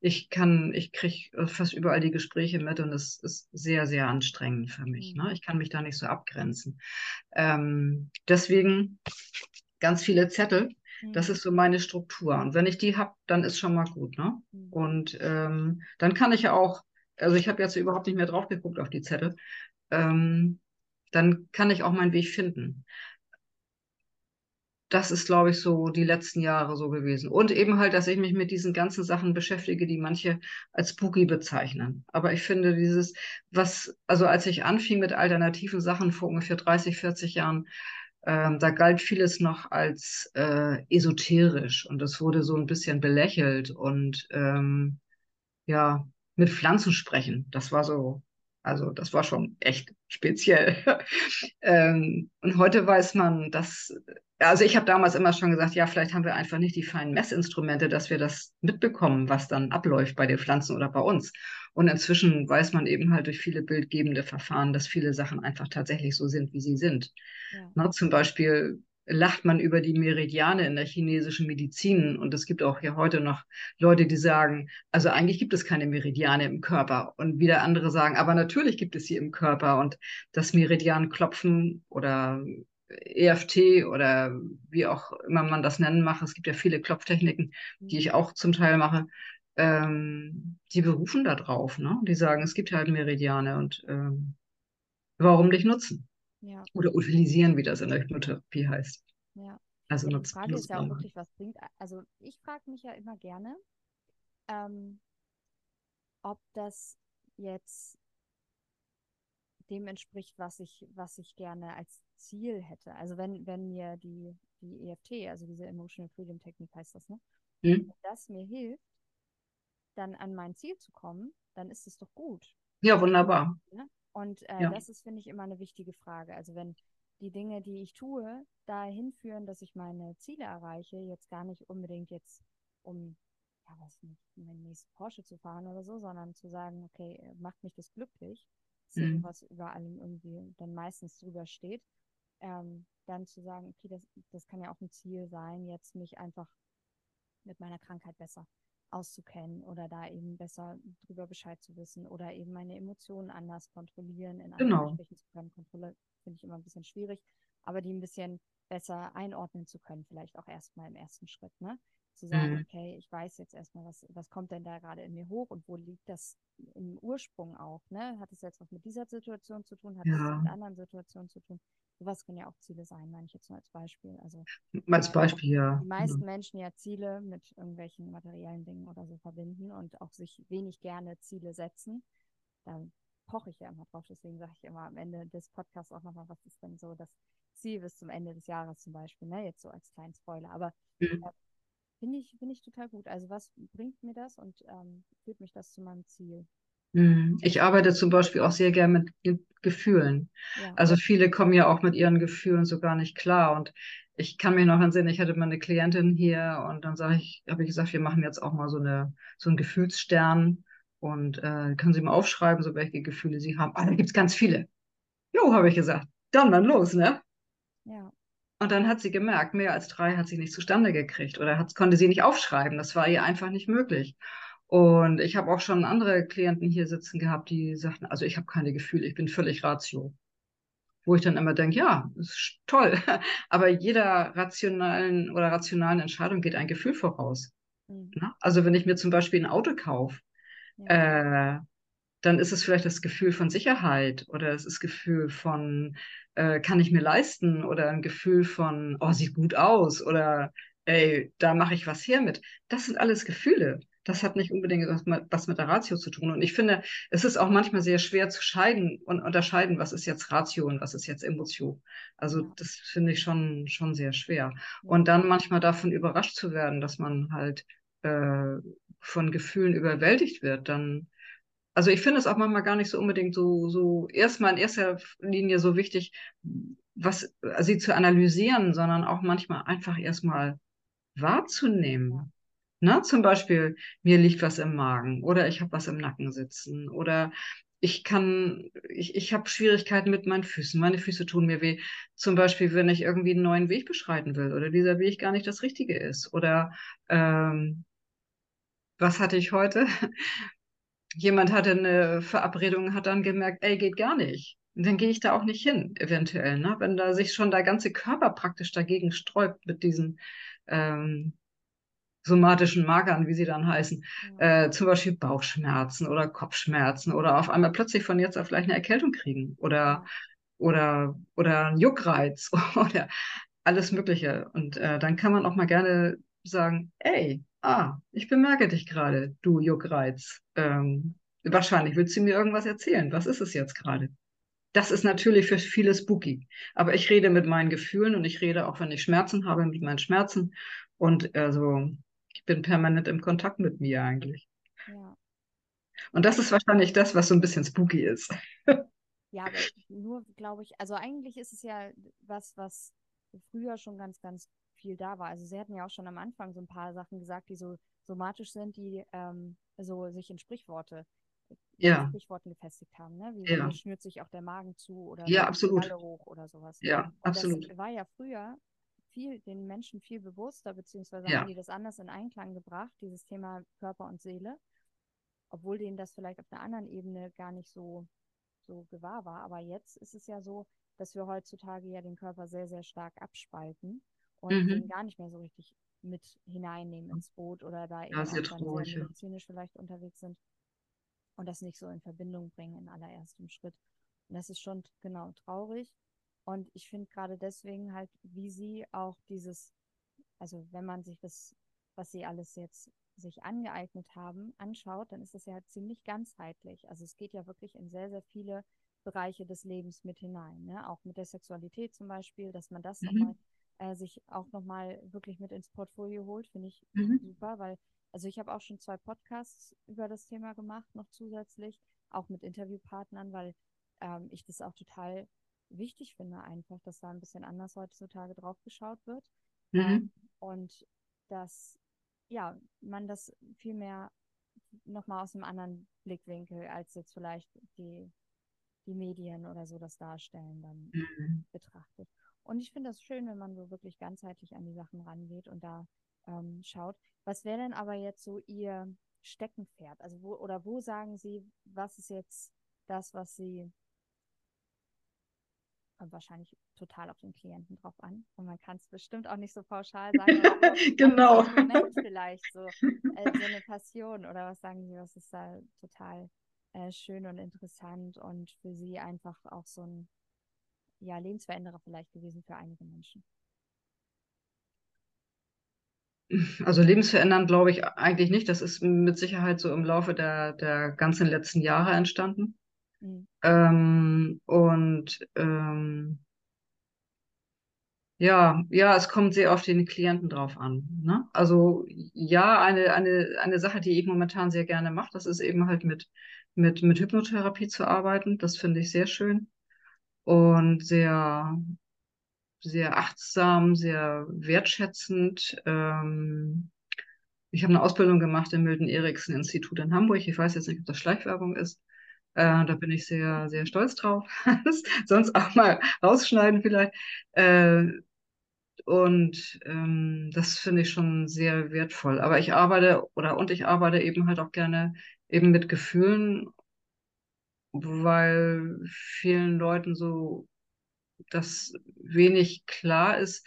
Ich kann, ich kriege fast überall die Gespräche mit und es ist sehr, sehr anstrengend für mich. Mhm. Ne? Ich kann mich da nicht so abgrenzen. Ähm, deswegen ganz viele Zettel das mhm. ist so meine Struktur. Und wenn ich die habe, dann ist schon mal gut. Ne? Mhm. Und ähm, dann kann ich auch also ich habe jetzt überhaupt nicht mehr drauf geguckt auf die Zettel, ähm, dann kann ich auch meinen Weg finden. Das ist, glaube ich, so die letzten Jahre so gewesen. Und eben halt, dass ich mich mit diesen ganzen Sachen beschäftige, die manche als spooky bezeichnen. Aber ich finde dieses, was, also als ich anfing mit alternativen Sachen vor ungefähr 30, 40 Jahren, ähm, da galt vieles noch als äh, esoterisch und es wurde so ein bisschen belächelt und ähm, ja, mit Pflanzen sprechen. Das war so, also das war schon echt speziell. [laughs] ähm, und heute weiß man, dass, also ich habe damals immer schon gesagt, ja, vielleicht haben wir einfach nicht die feinen Messinstrumente, dass wir das mitbekommen, was dann abläuft bei den Pflanzen oder bei uns. Und inzwischen weiß man eben halt durch viele bildgebende Verfahren, dass viele Sachen einfach tatsächlich so sind, wie sie sind. Ja. Na, zum Beispiel lacht man über die Meridiane in der chinesischen Medizin. Und es gibt auch hier heute noch Leute, die sagen, also eigentlich gibt es keine Meridiane im Körper. Und wieder andere sagen, aber natürlich gibt es sie im Körper. Und das Meridianklopfen oder EFT oder wie auch immer man das nennen mag, es gibt ja viele Klopftechniken, die ich auch zum Teil mache, ähm, die berufen da drauf. Ne? Die sagen, es gibt halt Meridiane und ähm, warum nicht nutzen? Ja. Oder utilisieren, wie das in der Hypnotherapie heißt. Ja. Also ja, die Frage ist ja auch wirklich, was bringt. Also ich frage mich ja immer gerne, ähm, ob das jetzt dem entspricht, was ich, was ich gerne als Ziel hätte. Also wenn, wenn mir die, die EFT, also diese Emotional Freedom Technik heißt das, ne? Mhm. Wenn das mir hilft, dann an mein Ziel zu kommen, dann ist es doch gut. Ja, wunderbar. Ne? Und äh, ja. das ist, finde ich, immer eine wichtige Frage. Also wenn die Dinge, die ich tue, dahin führen, dass ich meine Ziele erreiche, jetzt gar nicht unbedingt jetzt, um, ja, weiß nicht, mein nächstes Porsche zu fahren oder so, sondern zu sagen, okay, macht mich das glücklich, mhm. was über allem irgendwie dann meistens drüber steht, ähm, dann zu sagen, okay, das, das kann ja auch ein Ziel sein, jetzt mich einfach mit meiner Krankheit besser auszukennen oder da eben besser drüber Bescheid zu wissen oder eben meine Emotionen anders kontrollieren, in genau. sprechen zu können. Kontrolle finde ich immer ein bisschen schwierig, aber die ein bisschen besser einordnen zu können, vielleicht auch erstmal im ersten Schritt, ne? Zu sagen, mhm. okay, ich weiß jetzt erstmal, was, was kommt denn da gerade in mir hoch und wo liegt das im Ursprung auch, ne? Hat es jetzt was mit dieser Situation zu tun, hat es ja. mit anderen Situationen zu tun? Sowas können ja auch Ziele sein, meine ich jetzt nur als Beispiel. Also, als Beispiel, ja. Die meisten mhm. Menschen ja Ziele mit irgendwelchen materiellen Dingen oder so verbinden und auch sich wenig gerne Ziele setzen. Da poche ich ja immer drauf, deswegen sage ich immer am Ende des Podcasts auch nochmal, was ist denn so das Ziel bis zum Ende des Jahres zum Beispiel, ne? Jetzt so als kleinen Spoiler. Aber mhm. äh, finde ich, finde ich total gut. Also was bringt mir das und ähm, führt mich das zu meinem Ziel? Mhm. Ich arbeite zum Beispiel auch sehr gern mit Gefühlen. Ja. Also viele kommen ja auch mit ihren Gefühlen so gar nicht klar. Und ich kann mich noch entsinnen, ich hatte mal eine Klientin hier und dann sage ich, habe ich gesagt, wir machen jetzt auch mal so eine so einen Gefühlsstern und äh, können Sie mal aufschreiben, so welche Gefühle Sie haben. Ah, da gibt es ganz viele. Jo, habe ich gesagt. Dann dann los, ne? Ja. Und dann hat sie gemerkt, mehr als drei hat sie nicht zustande gekriegt oder hat, konnte sie nicht aufschreiben. Das war ihr einfach nicht möglich. Und ich habe auch schon andere Klienten hier sitzen gehabt, die sagten, also ich habe keine Gefühle, ich bin völlig ratio. Wo ich dann immer denke, ja, ist toll. [laughs] Aber jeder rationalen oder rationalen Entscheidung geht ein Gefühl voraus. Mhm. Also wenn ich mir zum Beispiel ein Auto kaufe, ja. äh, dann ist es vielleicht das Gefühl von Sicherheit oder es ist das Gefühl von, äh, kann ich mir leisten oder ein Gefühl von, oh, sieht gut aus oder ey, da mache ich was her mit. Das sind alles Gefühle. Das hat nicht unbedingt was mit der Ratio zu tun. Und ich finde, es ist auch manchmal sehr schwer zu scheiden und unterscheiden, was ist jetzt Ratio und was ist jetzt Emotion. Also das finde ich schon, schon sehr schwer. Und dann manchmal davon überrascht zu werden, dass man halt äh, von Gefühlen überwältigt wird, dann also ich finde es auch manchmal gar nicht so unbedingt so, so erstmal in erster Linie so wichtig, was also sie zu analysieren, sondern auch manchmal einfach erstmal wahrzunehmen. Na, zum Beispiel, mir liegt was im Magen oder ich habe was im Nacken sitzen oder ich kann, ich, ich habe Schwierigkeiten mit meinen Füßen. Meine Füße tun mir weh. Zum Beispiel, wenn ich irgendwie einen neuen Weg beschreiten will oder dieser Weg gar nicht das Richtige ist. Oder ähm, was hatte ich heute? [laughs] Jemand hatte eine Verabredung, hat dann gemerkt, ey, geht gar nicht. Und dann gehe ich da auch nicht hin, eventuell. Ne? Wenn da sich schon der ganze Körper praktisch dagegen sträubt mit diesen ähm, somatischen Markern, wie sie dann heißen, äh, zum Beispiel Bauchschmerzen oder Kopfschmerzen oder auf einmal plötzlich von jetzt auf gleich eine Erkältung kriegen oder, oder, oder einen Juckreiz [laughs] oder alles Mögliche. Und äh, dann kann man auch mal gerne sagen, ey, ah, ich bemerke dich gerade, du Juckreiz. Ähm, wahrscheinlich willst du mir irgendwas erzählen. Was ist es jetzt gerade? Das ist natürlich für viele spooky. Aber ich rede mit meinen Gefühlen und ich rede auch, wenn ich Schmerzen habe, mit meinen Schmerzen. Und also bin permanent im Kontakt mit mir eigentlich. Ja. Und das ist wahrscheinlich das, was so ein bisschen spooky ist. Ja, aber nur, glaube ich, also eigentlich ist es ja was, was früher schon ganz, ganz viel da war. Also sie hatten ja auch schon am Anfang so ein paar Sachen gesagt, die so somatisch sind, die ähm, so sich in Sprichworte ja. Sprichworten gefestigt haben, ne? Wie ja. schnürt sich auch der Magen zu oder ja, absolut. hoch oder sowas. Ja, Und absolut. Das war ja früher viel, den Menschen viel bewusster, beziehungsweise ja. haben die das anders in Einklang gebracht, dieses Thema Körper und Seele, obwohl denen das vielleicht auf einer anderen Ebene gar nicht so, so gewahr war. Aber jetzt ist es ja so, dass wir heutzutage ja den Körper sehr, sehr stark abspalten und mhm. den gar nicht mehr so richtig mit hineinnehmen ins Boot oder da eben traurig, sehr medizinisch vielleicht unterwegs sind und das nicht so in Verbindung bringen in allererstem Schritt. Und das ist schon genau traurig. Und ich finde gerade deswegen halt, wie sie auch dieses, also wenn man sich das, was sie alles jetzt sich angeeignet haben, anschaut, dann ist das ja ziemlich ganzheitlich. Also es geht ja wirklich in sehr, sehr viele Bereiche des Lebens mit hinein. Ne? Auch mit der Sexualität zum Beispiel, dass man das mhm. nochmal äh, sich auch nochmal wirklich mit ins Portfolio holt, finde ich mhm. super, weil also ich habe auch schon zwei Podcasts über das Thema gemacht, noch zusätzlich, auch mit Interviewpartnern, weil ähm, ich das auch total wichtig finde, einfach, dass da ein bisschen anders heutzutage drauf geschaut wird. Mhm. Ähm, und dass ja, man das viel mehr nochmal aus einem anderen Blickwinkel als jetzt vielleicht die, die Medien oder so das darstellen, dann mhm. betrachtet. Und ich finde das schön, wenn man so wirklich ganzheitlich an die Sachen rangeht und da ähm, schaut. Was wäre denn aber jetzt so Ihr Steckenpferd? Also wo oder wo sagen Sie, was ist jetzt das, was Sie wahrscheinlich total auf den Klienten drauf an. Und man kann es bestimmt auch nicht so pauschal sagen. [laughs] genau. Moment vielleicht so, äh, so eine Passion oder was sagen Sie, was ist da total äh, schön und interessant und für Sie einfach auch so ein ja, Lebensveränderer vielleicht gewesen für einige Menschen? Also lebensverändernd glaube ich eigentlich nicht. Das ist mit Sicherheit so im Laufe der, der ganzen letzten Jahre entstanden. Mhm. Ähm, und ähm, ja, ja, es kommt sehr auf den Klienten drauf an. Ne? Also ja, eine, eine, eine Sache, die ich momentan sehr gerne mache, das ist eben halt mit, mit, mit Hypnotherapie zu arbeiten. Das finde ich sehr schön und sehr, sehr achtsam, sehr wertschätzend. Ähm, ich habe eine Ausbildung gemacht im Milton-Eriksen-Institut in Hamburg. Ich weiß jetzt nicht, ob das Schleichwerbung ist. Äh, da bin ich sehr, sehr stolz drauf. [laughs] Sonst auch mal rausschneiden vielleicht. Äh, und ähm, das finde ich schon sehr wertvoll. Aber ich arbeite oder und ich arbeite eben halt auch gerne eben mit Gefühlen, weil vielen Leuten so das wenig klar ist,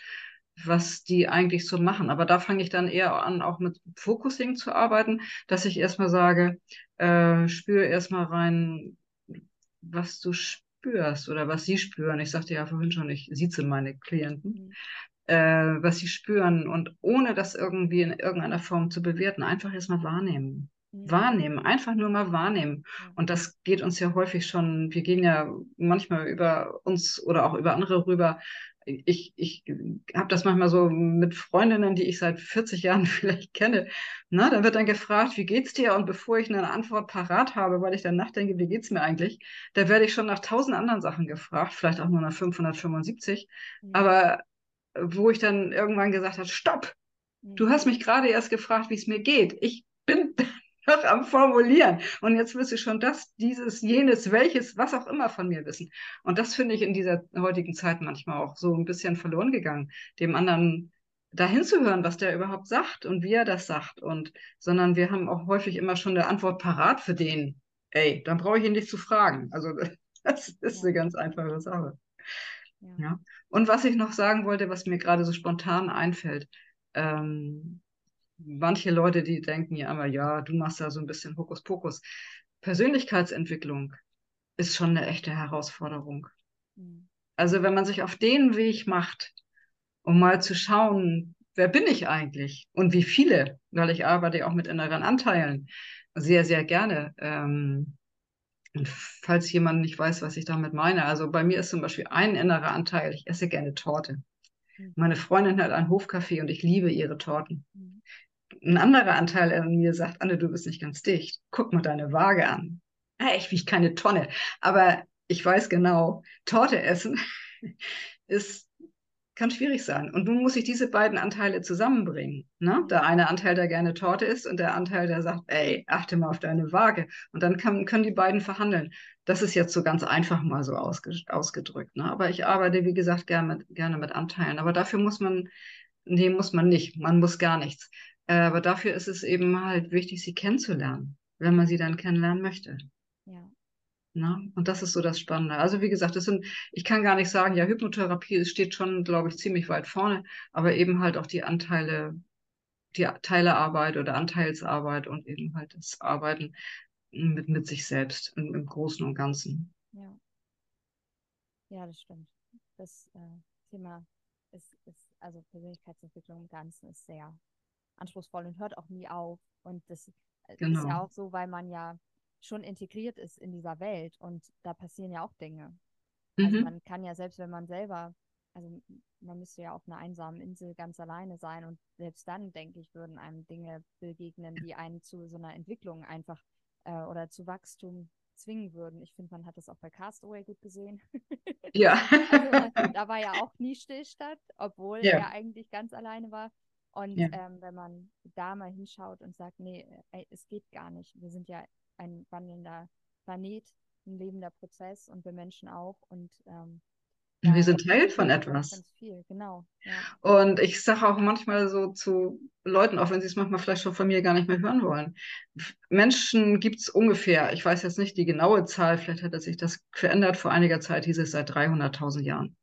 was die eigentlich so machen. Aber da fange ich dann eher an, auch mit Focusing zu arbeiten, dass ich erstmal sage, äh, spüre erstmal rein, was du spürst oder was sie spüren. Ich sagte ja vorhin schon, ich sieze meine Klienten. Mhm. Äh, was sie spüren und ohne das irgendwie in irgendeiner Form zu bewerten, einfach erstmal wahrnehmen. Mhm. Wahrnehmen, einfach nur mal wahrnehmen. Und das geht uns ja häufig schon, wir gehen ja manchmal über uns oder auch über andere rüber, ich, ich habe das manchmal so mit Freundinnen, die ich seit 40 Jahren [laughs] vielleicht kenne. Na, dann wird dann gefragt, wie geht's dir? Und bevor ich eine Antwort parat habe, weil ich dann nachdenke, wie geht's mir eigentlich, da werde ich schon nach tausend anderen Sachen gefragt, vielleicht auch nur nach 575. Mhm. Aber wo ich dann irgendwann gesagt habe, stopp! Du mhm. hast mich gerade erst gefragt, wie es mir geht. Ich bin noch am Formulieren. Und jetzt wirst du schon das, dieses, jenes, welches, was auch immer von mir wissen. Und das finde ich in dieser heutigen Zeit manchmal auch so ein bisschen verloren gegangen, dem anderen dahin zu hören, was der überhaupt sagt und wie er das sagt. Und, sondern wir haben auch häufig immer schon eine Antwort parat für den. Ey, dann brauche ich ihn nicht zu fragen. Also, [laughs] das ist eine ganz einfache Sache. Ja. ja. Und was ich noch sagen wollte, was mir gerade so spontan einfällt, ähm, manche Leute, die denken ja immer, ja, du machst da so ein bisschen Hokuspokus. Persönlichkeitsentwicklung ist schon eine echte Herausforderung. Mhm. Also wenn man sich auf den Weg macht, um mal zu schauen, wer bin ich eigentlich und wie viele, weil ich arbeite auch mit inneren Anteilen sehr, sehr gerne. Ähm, und falls jemand nicht weiß, was ich damit meine, also bei mir ist zum Beispiel ein innerer Anteil, ich esse gerne Torte. Mhm. Meine Freundin hat ein Hofcafé und ich liebe ihre Torten. Ein anderer Anteil in mir sagt, Anne, du bist nicht ganz dicht. Guck mal deine Waage an. Ich wiege keine Tonne. Aber ich weiß genau, Torte essen [laughs] ist kann schwierig sein. Und nun muss ich diese beiden Anteile zusammenbringen. Ne? Der eine Anteil, der gerne Torte isst und der Anteil, der sagt, ey, achte mal auf deine Waage. Und dann kann, können die beiden verhandeln. Das ist jetzt so ganz einfach mal so ausge, ausgedrückt. Ne? Aber ich arbeite, wie gesagt, gerne mit, gerne mit Anteilen. Aber dafür muss man, nee, muss man nicht. Man muss gar nichts. Äh, aber dafür ist es eben halt wichtig, sie kennenzulernen, wenn man sie dann kennenlernen möchte. Ja. Ne? Und das ist so das Spannende. Also wie gesagt, das sind, ich kann gar nicht sagen, ja, Hypnotherapie steht schon, glaube ich, ziemlich weit vorne, aber eben halt auch die Anteile, die Teilearbeit oder Anteilsarbeit und eben halt das Arbeiten mit, mit sich selbst im, im Großen und Ganzen. Ja. Ja, das stimmt. Das äh, Thema ist, ist, also Persönlichkeitsentwicklung im Ganzen ist sehr anspruchsvoll und hört auch nie auf. Und das genau. ist ja auch so, weil man ja schon integriert ist in dieser Welt und da passieren ja auch Dinge. Also mhm. man kann ja selbst, wenn man selber, also man müsste ja auf einer einsamen Insel ganz alleine sein und selbst dann, denke ich, würden einem Dinge begegnen, die einen zu so einer Entwicklung einfach äh, oder zu Wachstum zwingen würden. Ich finde, man hat das auch bei Castaway gut gesehen. Ja. [laughs] also, da war ja auch nie Stillstand, obwohl ja. er eigentlich ganz alleine war. Und ja. ähm, wenn man da mal hinschaut und sagt, nee, es geht gar nicht. Wir sind ja ein wandelnder Planet, ein lebender Prozess und wir Menschen auch. Und ähm, ja, wir sind Teil von etwas. Viel, genau. Ja. Und ich sage auch manchmal so zu Leuten, auch wenn sie es manchmal vielleicht schon von mir gar nicht mehr hören wollen. Menschen gibt es ungefähr, ich weiß jetzt nicht die genaue Zahl, vielleicht hat sich das verändert, vor einiger Zeit hieß es seit 300.000 Jahren.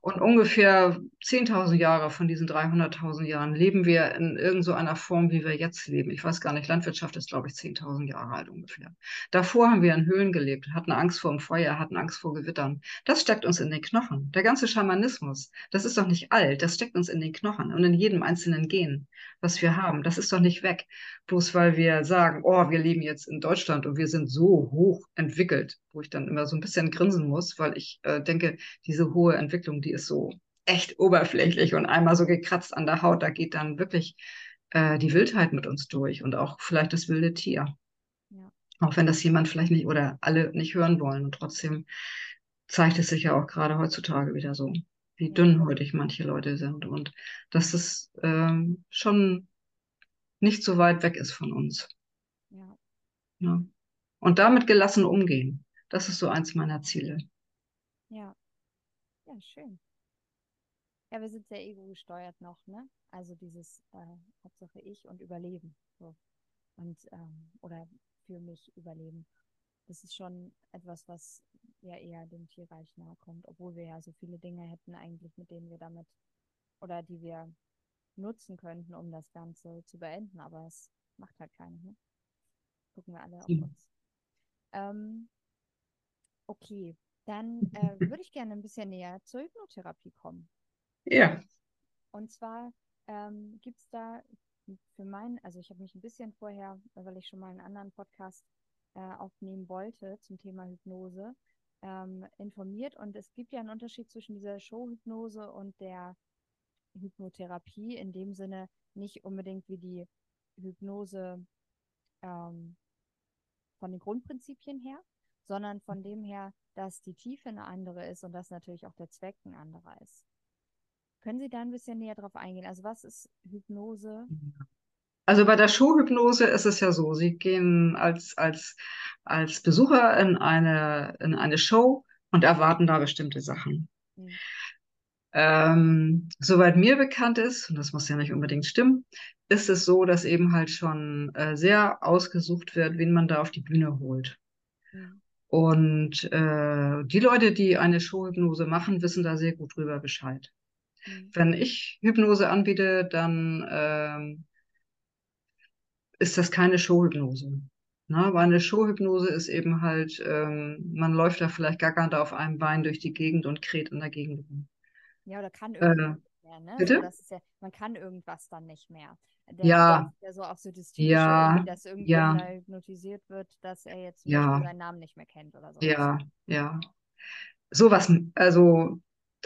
Und ungefähr 10.000 Jahre von diesen 300.000 Jahren leben wir in irgendeiner so Form, wie wir jetzt leben. Ich weiß gar nicht, Landwirtschaft ist, glaube ich, 10.000 Jahre alt ungefähr. Davor haben wir in Höhlen gelebt, hatten Angst vor dem Feuer, hatten Angst vor Gewittern. Das steckt uns in den Knochen. Der ganze Schamanismus, das ist doch nicht alt, das steckt uns in den Knochen und in jedem einzelnen Gen, was wir haben. Das ist doch nicht weg, bloß weil wir sagen, oh, wir leben jetzt in Deutschland und wir sind so hoch entwickelt, wo ich dann immer so ein bisschen grinsen muss, weil ich äh, denke, diese hohe Entwicklung, die ist so echt oberflächlich und einmal so gekratzt an der Haut, da geht dann wirklich äh, die Wildheit mit uns durch und auch vielleicht das wilde Tier. Ja. Auch wenn das jemand vielleicht nicht oder alle nicht hören wollen. Und trotzdem zeigt es sich ja auch gerade heutzutage wieder so, wie ja. dünnhäutig manche Leute sind und dass es ähm, schon nicht so weit weg ist von uns. Ja. ja. Und damit gelassen umgehen. Das ist so eins meiner Ziele. Ja. Ja, schön. Ja, wir sind sehr ego-gesteuert noch, ne? Also dieses äh, Hauptsache ich und Überleben. So. Und, ähm, oder für mich überleben. Das ist schon etwas, was ja eher dem Tierreich nahe kommt, obwohl wir ja so viele Dinge hätten eigentlich, mit denen wir damit oder die wir nutzen könnten, um das Ganze zu beenden, aber es macht halt keiner. Ne? Gucken wir alle auf mhm. uns. Ähm, okay, dann äh, [laughs] würde ich gerne ein bisschen näher zur Hypnotherapie kommen. Ja. Und zwar ähm, gibt es da für meinen, also ich habe mich ein bisschen vorher, weil ich schon mal einen anderen Podcast äh, aufnehmen wollte zum Thema Hypnose, ähm, informiert. Und es gibt ja einen Unterschied zwischen dieser Showhypnose und der Hypnotherapie, in dem Sinne nicht unbedingt wie die Hypnose ähm, von den Grundprinzipien her, sondern von dem her, dass die Tiefe eine andere ist und dass natürlich auch der Zweck ein anderer ist. Können Sie da ein bisschen näher drauf eingehen? Also was ist Hypnose? Also bei der Showhypnose ist es ja so, Sie gehen als, als, als Besucher in eine, in eine Show und erwarten da bestimmte Sachen. Mhm. Ähm, soweit mir bekannt ist, und das muss ja nicht unbedingt stimmen, ist es so, dass eben halt schon äh, sehr ausgesucht wird, wen man da auf die Bühne holt. Mhm. Und äh, die Leute, die eine Showhypnose machen, wissen da sehr gut drüber Bescheid. Mhm. Wenn ich Hypnose anbiete, dann ähm, ist das keine Showhypnose. Na, weil eine Showhypnose ist eben halt, ähm, man läuft da vielleicht gackernd auf einem Bein durch die Gegend und kräht in der Gegend rum. Ja, oder kann irgendwas äh, mehr, ne? Bitte? So, ja, man kann irgendwas dann nicht mehr. Der, ja. Der so auch so das Typische, ja. dass irgendwie ja. hypnotisiert wird, dass er jetzt ja. seinen Namen nicht mehr kennt oder so. Ja, ja. Sowas, also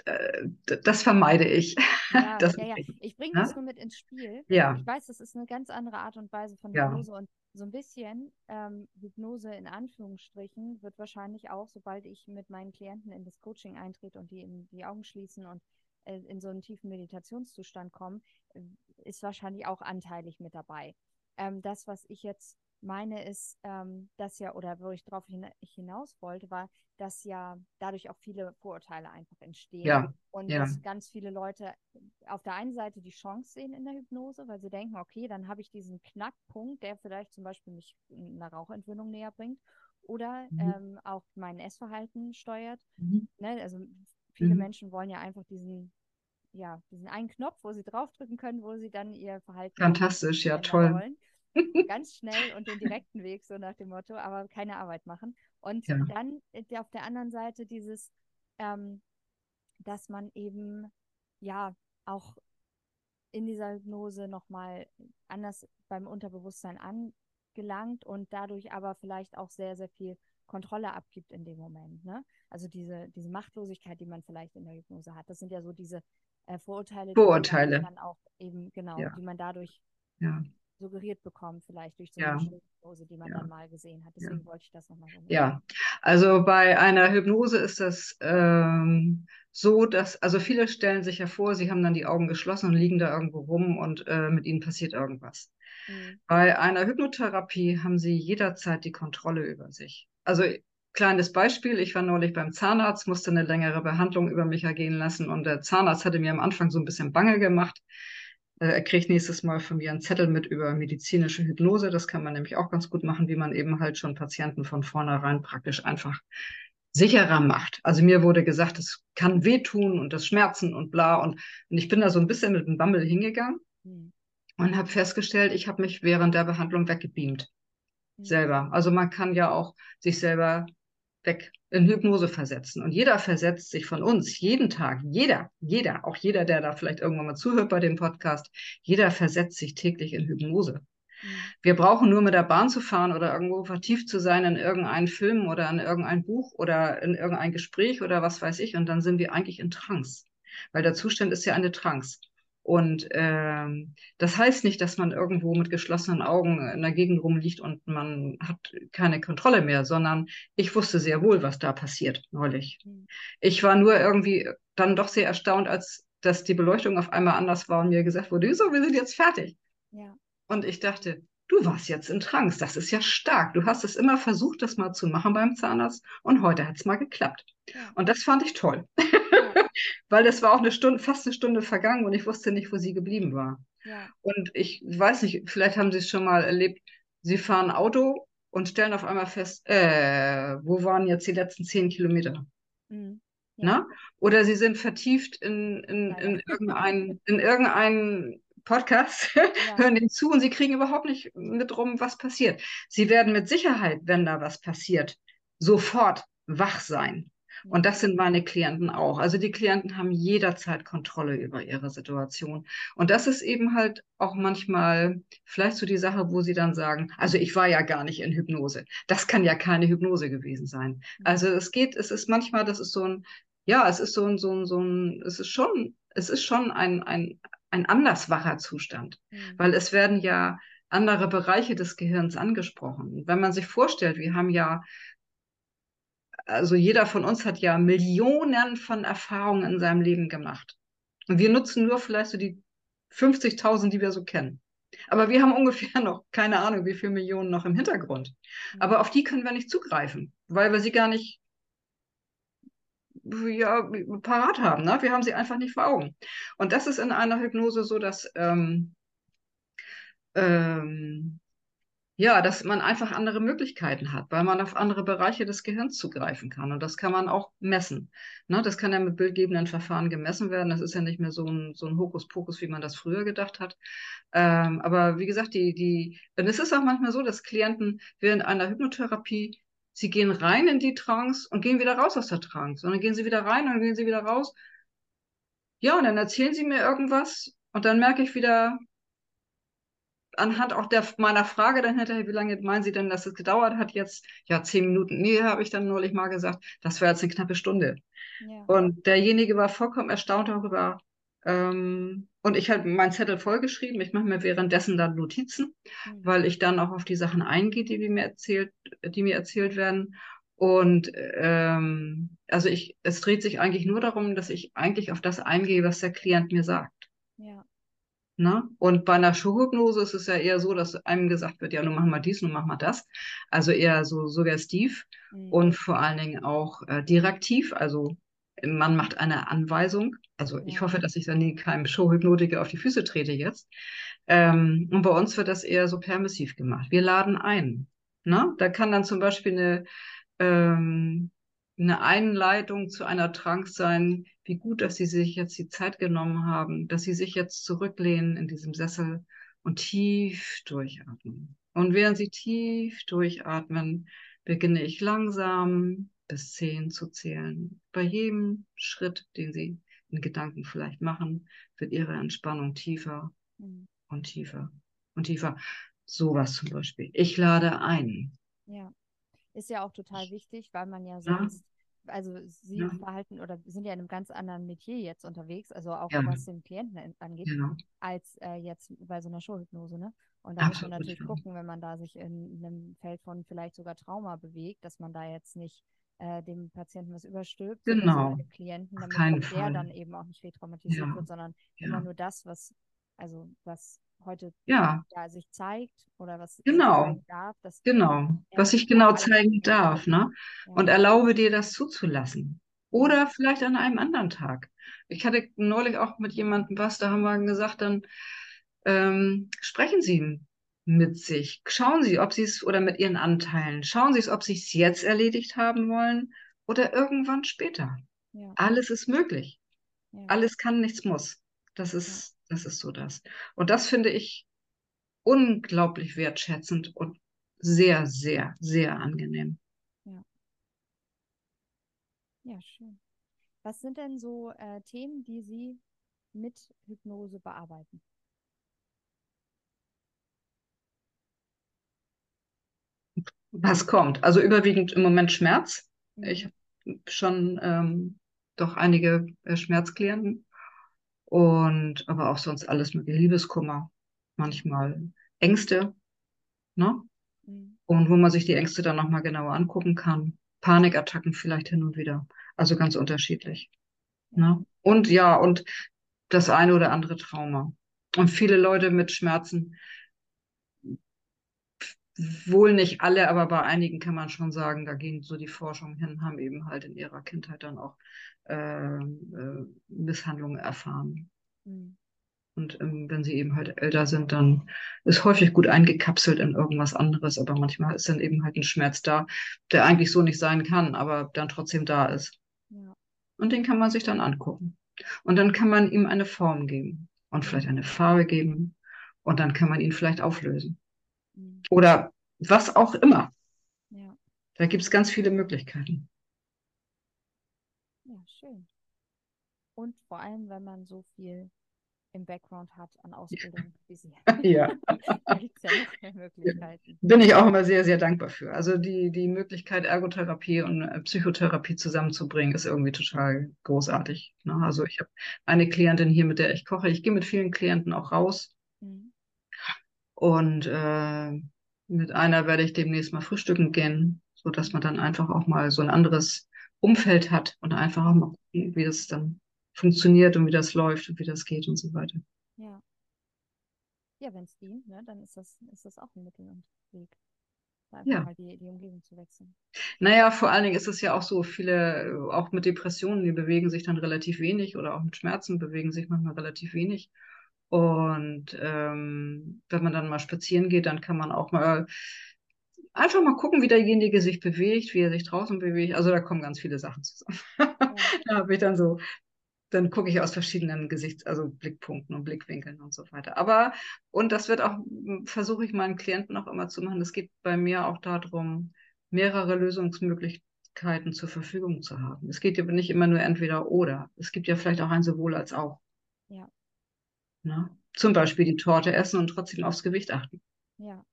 äh, das vermeide ich. Ja, [laughs] das ja, ja. Ich bringe das nur mit ins Spiel. Ja. Ich weiß, das ist eine ganz andere Art und Weise von ja. Hypnose und so ein bisschen ähm, Hypnose in Anführungsstrichen wird wahrscheinlich auch, sobald ich mit meinen Klienten in das Coaching eintrete und die in die Augen schließen und äh, in so einen tiefen Meditationszustand kommen, äh, ist wahrscheinlich auch anteilig mit dabei. Ähm, das, was ich jetzt meine, ist, ähm, dass ja, oder wo ich darauf hinaus wollte, war, dass ja dadurch auch viele Vorurteile einfach entstehen. Ja, und ja. dass ganz viele Leute auf der einen Seite die Chance sehen in der Hypnose, weil sie denken, okay, dann habe ich diesen Knackpunkt, der vielleicht zum Beispiel mich einer Rauchentwöhnung näher bringt oder mhm. ähm, auch mein Essverhalten steuert. Mhm. Ne? Also viele mhm. Menschen wollen ja einfach diesen ja, diesen einen Knopf, wo sie draufdrücken können, wo sie dann ihr Verhalten. Fantastisch, ja, toll. Wollen. [laughs] Ganz schnell und den direkten Weg, so nach dem Motto, aber keine Arbeit machen. Und ja. dann äh, auf der anderen Seite dieses, ähm, dass man eben ja auch in dieser Hypnose nochmal anders beim Unterbewusstsein angelangt und dadurch aber vielleicht auch sehr, sehr viel Kontrolle abgibt in dem Moment. Ne? Also diese, diese Machtlosigkeit, die man vielleicht in der Hypnose hat. Das sind ja so diese äh, Vorurteile, Vorurteile. Die man dann auch eben, genau, ja. die man dadurch ja. suggeriert bekommt, vielleicht durch so ja. eine Hypnose, die man dann mal gesehen hat. Deswegen wollte ich das nochmal so Ja, also bei einer Hypnose ist das ähm, so, dass, also viele stellen sich ja vor, sie haben dann die Augen geschlossen und liegen da irgendwo rum und äh, mit ihnen passiert irgendwas. Mhm. Bei einer Hypnotherapie haben sie jederzeit die Kontrolle über sich. Also Kleines Beispiel, ich war neulich beim Zahnarzt, musste eine längere Behandlung über mich ergehen lassen und der Zahnarzt hatte mir am Anfang so ein bisschen bange gemacht. Äh, er kriegt nächstes Mal von mir einen Zettel mit über medizinische Hypnose. Das kann man nämlich auch ganz gut machen, wie man eben halt schon Patienten von vornherein praktisch einfach sicherer macht. Also mir wurde gesagt, es kann wehtun und das Schmerzen und bla. Und, und ich bin da so ein bisschen mit dem Bammel hingegangen mhm. und habe festgestellt, ich habe mich während der Behandlung weggebeamt. Mhm. Selber. Also man kann ja auch sich selber weg in Hypnose versetzen. Und jeder versetzt sich von uns jeden Tag, jeder, jeder, auch jeder, der da vielleicht irgendwann mal zuhört bei dem Podcast, jeder versetzt sich täglich in Hypnose. Mhm. Wir brauchen nur mit der Bahn zu fahren oder irgendwo vertieft zu sein in irgendeinen Film oder in irgendein Buch oder in irgendein Gespräch oder was weiß ich. Und dann sind wir eigentlich in Trance. Weil der Zustand ist ja eine Trance. Und ähm, das heißt nicht, dass man irgendwo mit geschlossenen Augen in der Gegend rumliegt und man hat keine Kontrolle mehr, sondern ich wusste sehr wohl, was da passiert neulich. Mhm. Ich war nur irgendwie dann doch sehr erstaunt, als dass die Beleuchtung auf einmal anders war und mir gesagt wurde, so, wir sind jetzt fertig. Ja. Und ich dachte, du warst jetzt in Trance, das ist ja stark. Du hast es immer versucht, das mal zu machen beim Zahnarzt und heute hat es mal geklappt. Ja. Und das fand ich toll. [laughs] Weil es war auch eine Stunde, fast eine Stunde vergangen und ich wusste nicht, wo sie geblieben war. Ja. Und ich weiß nicht, vielleicht haben Sie es schon mal erlebt, Sie fahren Auto und stellen auf einmal fest, äh, wo waren jetzt die letzten zehn Kilometer? Mhm. Ja. Na? Oder Sie sind vertieft in, in, ja, in, [laughs] irgendein, in irgendeinen Podcast, [laughs] hören den zu und Sie kriegen überhaupt nicht mit rum, was passiert. Sie werden mit Sicherheit, wenn da was passiert, sofort wach sein. Und das sind meine Klienten auch. Also die Klienten haben jederzeit Kontrolle über ihre Situation. Und das ist eben halt auch manchmal vielleicht so die Sache, wo sie dann sagen, also ich war ja gar nicht in Hypnose. Das kann ja keine Hypnose gewesen sein. Mhm. Also es geht, es ist manchmal, das ist so ein, ja, es ist so ein, so ein, so ein, es ist schon, es ist schon ein, ein, ein anders wacher Zustand. Mhm. Weil es werden ja andere Bereiche des Gehirns angesprochen. Wenn man sich vorstellt, wir haben ja also jeder von uns hat ja Millionen von Erfahrungen in seinem Leben gemacht. Und wir nutzen nur vielleicht so die 50.000, die wir so kennen. Aber wir haben [laughs] ungefähr noch keine Ahnung, wie viele Millionen noch im Hintergrund. Aber auf die können wir nicht zugreifen, weil wir sie gar nicht ja, parat haben. Ne? Wir haben sie einfach nicht vor Augen. Und das ist in einer Hypnose so, dass ähm, ähm, ja, dass man einfach andere Möglichkeiten hat, weil man auf andere Bereiche des Gehirns zugreifen kann. Und das kann man auch messen. Ne, das kann ja mit bildgebenden Verfahren gemessen werden. Das ist ja nicht mehr so ein, so ein Hokuspokus, wie man das früher gedacht hat. Ähm, aber wie gesagt, die, die, und es ist auch manchmal so, dass Klienten während einer Hypnotherapie, sie gehen rein in die Trance und gehen wieder raus aus der Trance. Und dann gehen sie wieder rein und dann gehen sie wieder raus. Ja, und dann erzählen sie mir irgendwas und dann merke ich wieder, anhand auch der, meiner Frage dann hinterher, wie lange meinen Sie denn, dass es gedauert hat jetzt? Ja, zehn Minuten. Nee, habe ich dann neulich mal gesagt, das wäre jetzt eine knappe Stunde. Ja. Und derjenige war vollkommen erstaunt darüber. Ähm, und ich habe meinen Zettel vollgeschrieben. Ich mache mir währenddessen dann Notizen, mhm. weil ich dann auch auf die Sachen eingehe, die mir erzählt, die mir erzählt werden. Und ähm, also ich, es dreht sich eigentlich nur darum, dass ich eigentlich auf das eingehe, was der Klient mir sagt. Ja. Ne? Und bei einer Showhypnose ist es ja eher so, dass einem gesagt wird, ja, nun machen wir dies, nun machen wir das. Also eher so suggestiv mhm. und vor allen Dingen auch äh, direktiv. Also man macht eine Anweisung. Also ich hoffe, dass ich da nie keinem Showhypnotiker auf die Füße trete jetzt. Ähm, und bei uns wird das eher so permissiv gemacht. Wir laden ein. Ne? Da kann dann zum Beispiel eine, ähm, eine Einleitung zu einer Trance sein, wie gut, dass Sie sich jetzt die Zeit genommen haben, dass Sie sich jetzt zurücklehnen in diesem Sessel und tief durchatmen. Und während Sie tief durchatmen, beginne ich langsam bis zehn zu zählen. Bei jedem Schritt, den Sie in Gedanken vielleicht machen, wird Ihre Entspannung tiefer mhm. und tiefer und tiefer. Sowas zum Beispiel. Ich lade ein. Ja, ist ja auch total wichtig, weil man ja sonst also Sie ja. verhalten oder sind ja in einem ganz anderen Metier jetzt unterwegs, also auch ja. was den Klienten angeht, ja. als äh, jetzt bei so einer Showhypnose, ne? Und da muss man natürlich gucken, wenn man da sich in einem Feld von vielleicht sogar Trauma bewegt, dass man da jetzt nicht äh, dem Patienten was überstülpt, genau. dem Klienten, damit der dann eben auch nicht retraumatisiert wird, sondern immer nur das, was also was heute ja. ja sich zeigt oder was genau. darf. Das genau, was ich genau zeigen darf. Ne? Ja. Und erlaube dir das zuzulassen. Oder vielleicht an einem anderen Tag. Ich hatte neulich auch mit jemandem was, da haben wir gesagt, dann ähm, sprechen Sie mit sich. Schauen Sie, ob Sie es oder mit Ihren Anteilen. Schauen Sie es, ob Sie es jetzt erledigt haben wollen oder irgendwann später. Ja. Alles ist möglich. Ja. Alles kann, nichts muss. Das ist das ist so das. Und das finde ich unglaublich wertschätzend und sehr, sehr, sehr angenehm. Ja. Ja, schön. Was sind denn so äh, Themen, die Sie mit Hypnose bearbeiten? Was kommt? Also überwiegend im Moment Schmerz. Mhm. Ich habe schon ähm, doch einige äh, Schmerzklienten und aber auch sonst alles mit Liebeskummer, manchmal Ängste, ne? Mhm. Und wo man sich die Ängste dann nochmal genauer angucken kann. Panikattacken vielleicht hin und wieder. Also ganz unterschiedlich. Ne? Und ja, und das eine oder andere Trauma. Und viele Leute mit Schmerzen, wohl nicht alle, aber bei einigen kann man schon sagen, da gehen so die Forschungen hin, haben eben halt in ihrer Kindheit dann auch äh, äh, Misshandlungen erfahren. Mhm. Und ähm, wenn sie eben halt älter sind, dann ist häufig gut eingekapselt in irgendwas anderes, aber manchmal ist dann eben halt ein Schmerz da, der eigentlich so nicht sein kann, aber dann trotzdem da ist. Ja. Und den kann man sich dann angucken. Und dann kann man ihm eine Form geben und vielleicht eine Farbe geben und dann kann man ihn vielleicht auflösen. Oder was auch immer. Ja. Da gibt es ganz viele Möglichkeiten. Ja, schön. Und vor allem, wenn man so viel im Background hat an Ausbildung wie Sie. [laughs] [laughs] ja. da gibt es ja noch mehr Möglichkeiten. Bin ich auch immer sehr, sehr dankbar für. Also die, die Möglichkeit, Ergotherapie und äh, Psychotherapie zusammenzubringen, ist irgendwie total großartig. Ne? Also ich habe eine Klientin hier, mit der ich koche. Ich gehe mit vielen Klienten auch raus. Mhm. Und äh, mit einer werde ich demnächst mal frühstücken gehen, sodass man dann einfach auch mal so ein anderes Umfeld hat und einfach auch mal gucken, wie das dann funktioniert und wie das läuft und wie das geht und so weiter. Ja. Ja, wenn es dient, ne, dann ist das, ist das auch ein Mittel und Weg. Einfach ja. mal die, die Umgebung zu wechseln. Naja, vor allen Dingen ist es ja auch so, viele, auch mit Depressionen, die bewegen sich dann relativ wenig oder auch mit Schmerzen bewegen sich manchmal relativ wenig. Und ähm, wenn man dann mal spazieren geht, dann kann man auch mal einfach mal gucken, wie derjenige sich bewegt, wie er sich draußen bewegt. Also da kommen ganz viele Sachen zusammen. Ja. [laughs] da habe ich dann so, dann gucke ich aus verschiedenen Gesichts-, also Blickpunkten und Blickwinkeln und so weiter. Aber, und das wird auch, versuche ich meinen Klienten auch immer zu machen, es geht bei mir auch darum, mehrere Lösungsmöglichkeiten zur Verfügung zu haben. Es geht ja nicht immer nur entweder oder. Es gibt ja vielleicht auch ein sowohl als auch. Ja. Na? Zum Beispiel die Torte essen und trotzdem aufs Gewicht achten. Ja,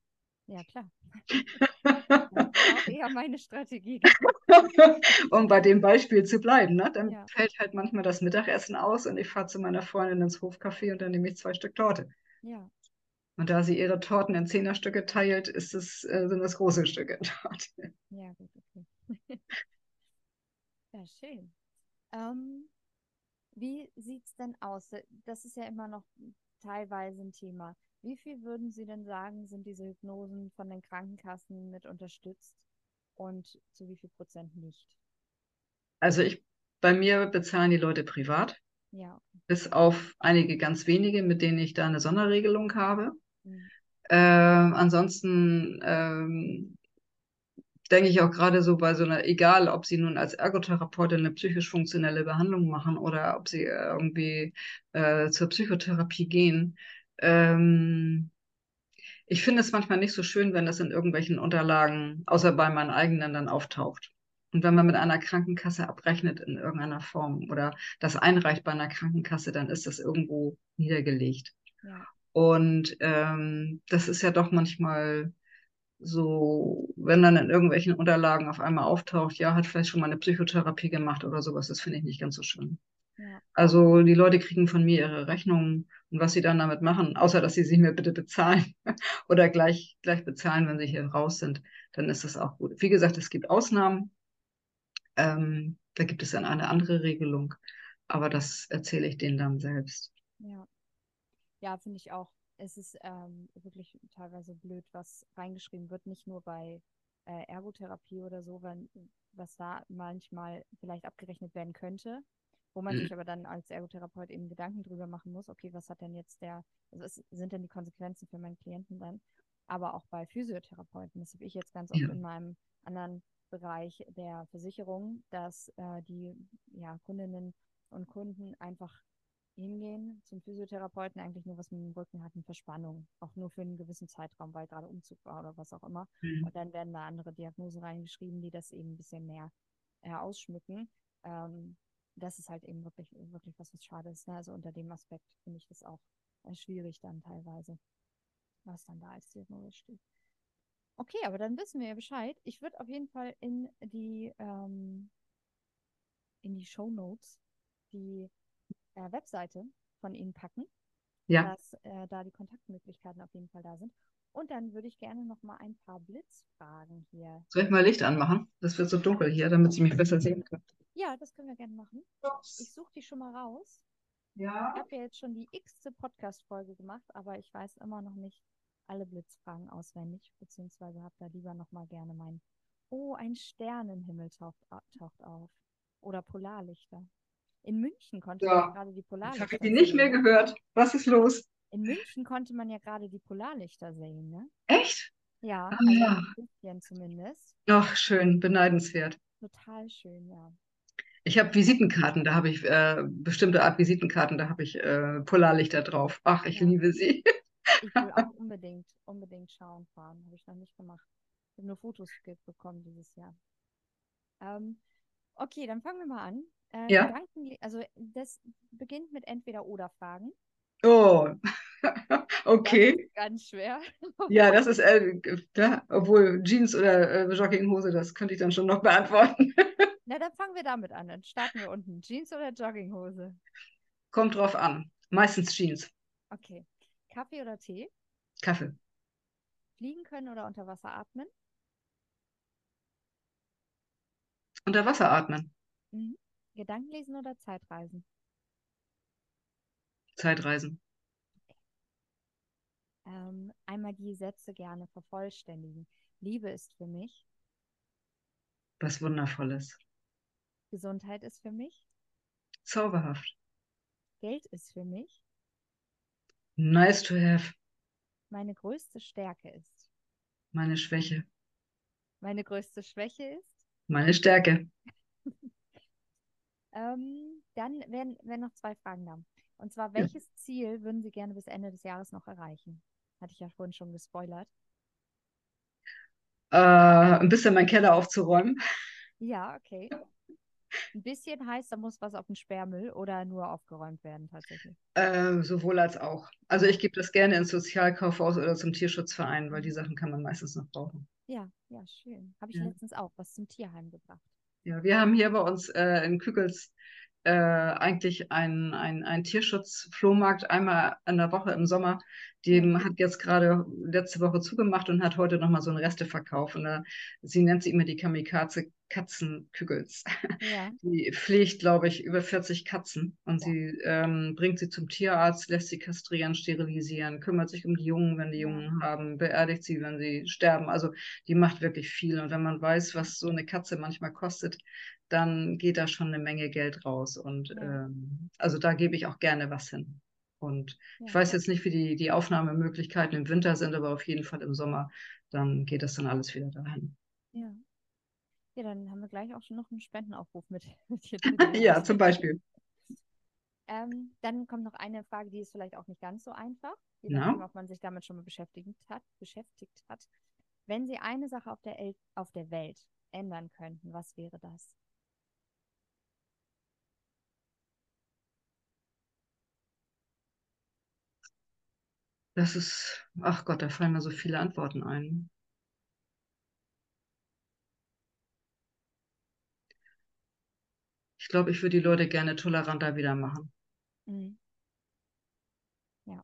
ja klar. [laughs] eher meine Strategie. [laughs] um bei dem Beispiel zu bleiben, ne? dann ja. fällt halt manchmal das Mittagessen aus und ich fahre zu meiner Freundin ins Hofcafé und dann nehme ich zwei Stück Torte. Ja. Und da sie ihre Torten in Zehnerstücke teilt, ist es, äh, sind das große Stücke Torte. Ja, gut, okay. [laughs] ja, schön. Ähm, wie sieht es denn aus? Das ist ja immer noch teilweise ein Thema. Wie viel würden Sie denn sagen, sind diese Hypnosen von den Krankenkassen mit unterstützt und zu wie viel Prozent nicht? Also ich, bei mir bezahlen die Leute privat. Ja. Bis auf einige ganz wenige, mit denen ich da eine Sonderregelung habe. Mhm. Äh, ansonsten ähm, denke ich auch gerade so bei so einer, egal ob sie nun als Ergotherapeutin eine psychisch-funktionelle Behandlung machen oder ob sie irgendwie äh, zur Psychotherapie gehen. Ähm, ich finde es manchmal nicht so schön, wenn das in irgendwelchen Unterlagen, außer bei meinen eigenen, dann auftaucht. Und wenn man mit einer Krankenkasse abrechnet in irgendeiner Form oder das einreicht bei einer Krankenkasse, dann ist das irgendwo niedergelegt. Ja. Und ähm, das ist ja doch manchmal so, wenn dann in irgendwelchen Unterlagen auf einmal auftaucht, ja, hat vielleicht schon mal eine Psychotherapie gemacht oder sowas, das finde ich nicht ganz so schön. Ja. Also die Leute kriegen von mir ihre Rechnungen und was sie dann damit machen, außer dass sie sie mir bitte bezahlen [laughs] oder gleich, gleich bezahlen, wenn sie hier raus sind, dann ist das auch gut. Wie gesagt, es gibt Ausnahmen. Ähm, da gibt es dann eine andere Regelung, aber das erzähle ich denen dann selbst. Ja, ja finde ich auch es ist ähm, wirklich teilweise blöd, was reingeschrieben wird, nicht nur bei äh, Ergotherapie oder so, wenn, was da manchmal vielleicht abgerechnet werden könnte, wo man mhm. sich aber dann als Ergotherapeut eben Gedanken drüber machen muss, okay, was hat denn jetzt der, also was sind denn die Konsequenzen für meinen Klienten dann? Aber auch bei Physiotherapeuten, das habe ich jetzt ganz oft ja. in meinem anderen Bereich der Versicherung, dass äh, die ja, Kundinnen und Kunden einfach hingehen zum Physiotherapeuten eigentlich nur was mit dem Rücken hat, eine Verspannung. Auch nur für einen gewissen Zeitraum, weil gerade Umzug war oder was auch immer. Mhm. Und dann werden da andere Diagnosen reingeschrieben, die das eben ein bisschen mehr äh, ausschmücken. Ähm, das ist halt eben wirklich, wirklich was, was schade ist. Ne? Also unter dem Aspekt finde ich das auch äh, schwierig dann teilweise, was dann da als Diagnose steht. Okay, aber dann wissen wir ja Bescheid. Ich würde auf jeden Fall in die ähm, in die Show Notes die äh, Webseite von Ihnen packen, ja. dass äh, da die Kontaktmöglichkeiten auf jeden Fall da sind. Und dann würde ich gerne noch mal ein paar Blitzfragen hier. Soll ich mal Licht anmachen? Das wird so dunkel hier, damit Sie mich besser sehen können. Ja, das können wir gerne machen. Ich suche die schon mal raus. Ja. Ich habe ja jetzt schon die x-te Podcast-Folge gemacht, aber ich weiß immer noch nicht alle Blitzfragen auswendig, beziehungsweise habe da lieber noch mal gerne mein Oh, ein Sternenhimmel taucht, taucht auf. Oder Polarlichter. In München konnte ja. man gerade die Polarlichter sehen. Ich habe die nicht mehr gehört. Was ist los? In München konnte man ja gerade die Polarlichter sehen, ne? Echt? Ja, ah, also ja. ein bisschen zumindest. Ach, schön, beneidenswert. Total schön, ja. Ich habe Visitenkarten, da habe ich äh, bestimmte Art Visitenkarten, da habe ich äh, Polarlichter drauf. Ach, ich ja. liebe sie. Ich will [laughs] auch unbedingt, unbedingt schauen fahren. Habe ich noch nicht gemacht. Ich habe nur Fotos bekommen dieses Jahr. Ähm, okay, dann fangen wir mal an. Äh, ja. Gedanken, also das beginnt mit Entweder-Oder-Fragen. Oh, [laughs] okay. Ganz schwer. [laughs] ja, das ist, äh, ja, obwohl Jeans oder äh, Jogginghose, das könnte ich dann schon noch beantworten. [laughs] Na, dann fangen wir damit an. Dann starten wir unten. Jeans oder Jogginghose? Kommt drauf an. Meistens Jeans. Okay. Kaffee oder Tee? Kaffee. Fliegen können oder unter Wasser atmen? Unter Wasser atmen. Mhm. Gedankenlesen oder Zeitreisen? Zeitreisen. Ähm, einmal die Sätze gerne vervollständigen. Liebe ist für mich. Was Wundervolles. Gesundheit ist für mich. Zauberhaft. Geld ist für mich. Nice to have. Meine größte Stärke ist. Meine Schwäche. Meine größte Schwäche ist. Meine Stärke. Ähm, dann wären, wären noch zwei Fragen da. Und zwar, welches ja. Ziel würden Sie gerne bis Ende des Jahres noch erreichen? Hatte ich ja vorhin schon gespoilert. Äh, ein bisschen meinen Keller aufzuräumen. Ja, okay. Ein bisschen heißt, da muss was auf den Sperrmüll oder nur aufgeräumt werden tatsächlich? Äh, sowohl als auch. Also ich gebe das gerne ins Sozialkaufhaus oder zum Tierschutzverein, weil die Sachen kann man meistens noch brauchen. Ja, ja, schön. Habe ich ja. letztens auch was zum Tierheim gebracht. Ja, wir haben hier bei uns äh, in Kükels äh, eigentlich ein, ein, ein Tierschutzflohmarkt einmal in der Woche im Sommer. Dem hat jetzt gerade letzte Woche zugemacht und hat heute nochmal so einen Resteverkauf. Und da, sie nennt sie immer die Kamikaze Katzenkügels. Ja. [laughs] Die pflegt, glaube ich, über 40 Katzen und ja. sie ähm, bringt sie zum Tierarzt, lässt sie kastrieren, sterilisieren, kümmert sich um die Jungen, wenn die Jungen haben, beerdigt sie, wenn sie sterben. Also die macht wirklich viel. Und wenn man weiß, was so eine Katze manchmal kostet, dann geht da schon eine Menge Geld raus. Und ja. ähm, also da gebe ich auch gerne was hin. Und ja. ich weiß jetzt nicht, wie die, die Aufnahmemöglichkeiten im Winter sind, aber auf jeden Fall im Sommer, dann geht das dann alles wieder dahin. Ja. Ja, dann haben wir gleich auch schon noch einen Spendenaufruf mit. [laughs] [laughs] ja, zum Beispiel. Ähm, dann kommt noch eine Frage, die ist vielleicht auch nicht ganz so einfach, je nachdem, ob man sich damit schon mal beschäftigt hat, beschäftigt hat. Wenn Sie eine Sache auf der, El auf der Welt ändern könnten, was wäre das? Das ist, ach Gott, da fallen mir so viele Antworten ein. Ich glaube, ich würde die Leute gerne toleranter wieder machen. Mhm. Ja.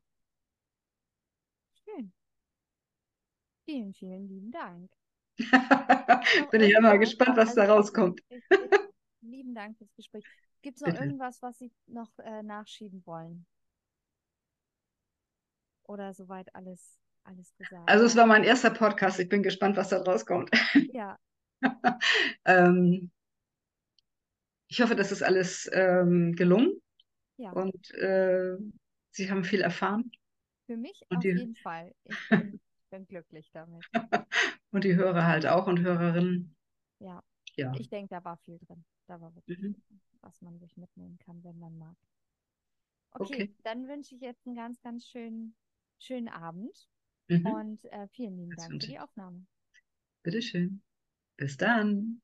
Schön. Vielen, vielen lieben Dank. [laughs] Bin ich immer gespannt, was also, da rauskommt. lieben Dank fürs Gespräch. Gibt es noch Bitte. irgendwas, was Sie noch äh, nachschieben wollen? Oder soweit alles, alles gesagt? Also es war mein erster Podcast. Ich bin gespannt, was da rauskommt. [laughs] Ja. ähm, ich hoffe, das ist alles ähm, gelungen. Ja. Und äh, Sie haben viel erfahren. Für mich und auf die... jeden Fall. Ich bin, bin glücklich damit. [laughs] und die Hörer halt auch und Hörerinnen. Ja. ja. Ich denke, da war viel drin. Da war wirklich mhm. was man sich mitnehmen kann, wenn man mag. Okay, okay. dann wünsche ich jetzt einen ganz, ganz schönen, schönen Abend. Mhm. Und äh, vielen lieben das Dank für die Aufnahme. Bitteschön. Bis dann.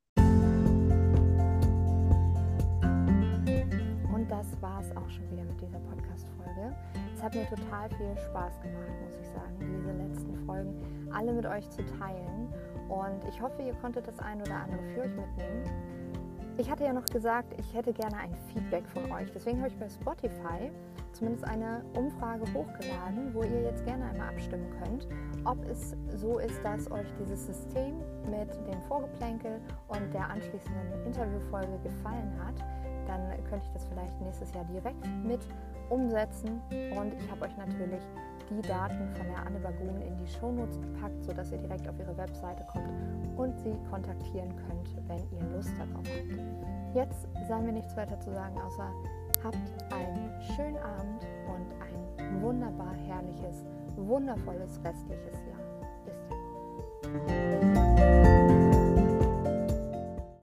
das war es auch schon wieder mit dieser Podcast-Folge. Es hat mir total viel Spaß gemacht, muss ich sagen, diese letzten Folgen alle mit euch zu teilen. Und ich hoffe, ihr konntet das ein oder andere für euch mitnehmen. Ich hatte ja noch gesagt, ich hätte gerne ein Feedback von euch. Deswegen habe ich bei Spotify zumindest eine Umfrage hochgeladen, wo ihr jetzt gerne einmal abstimmen könnt, ob es so ist, dass euch dieses System mit dem Vorgeplänkel und der anschließenden Interviewfolge gefallen hat dann könnte ich das vielleicht nächstes Jahr direkt mit umsetzen. Und ich habe euch natürlich die Daten von der Anne Bagun in die Shownotes gepackt, sodass ihr direkt auf ihre Webseite kommt und sie kontaktieren könnt, wenn ihr Lust darauf habt. Jetzt sei mir nichts weiter zu sagen, außer Habt einen schönen Abend und ein wunderbar herrliches, wundervolles restliches Jahr. Bis dann.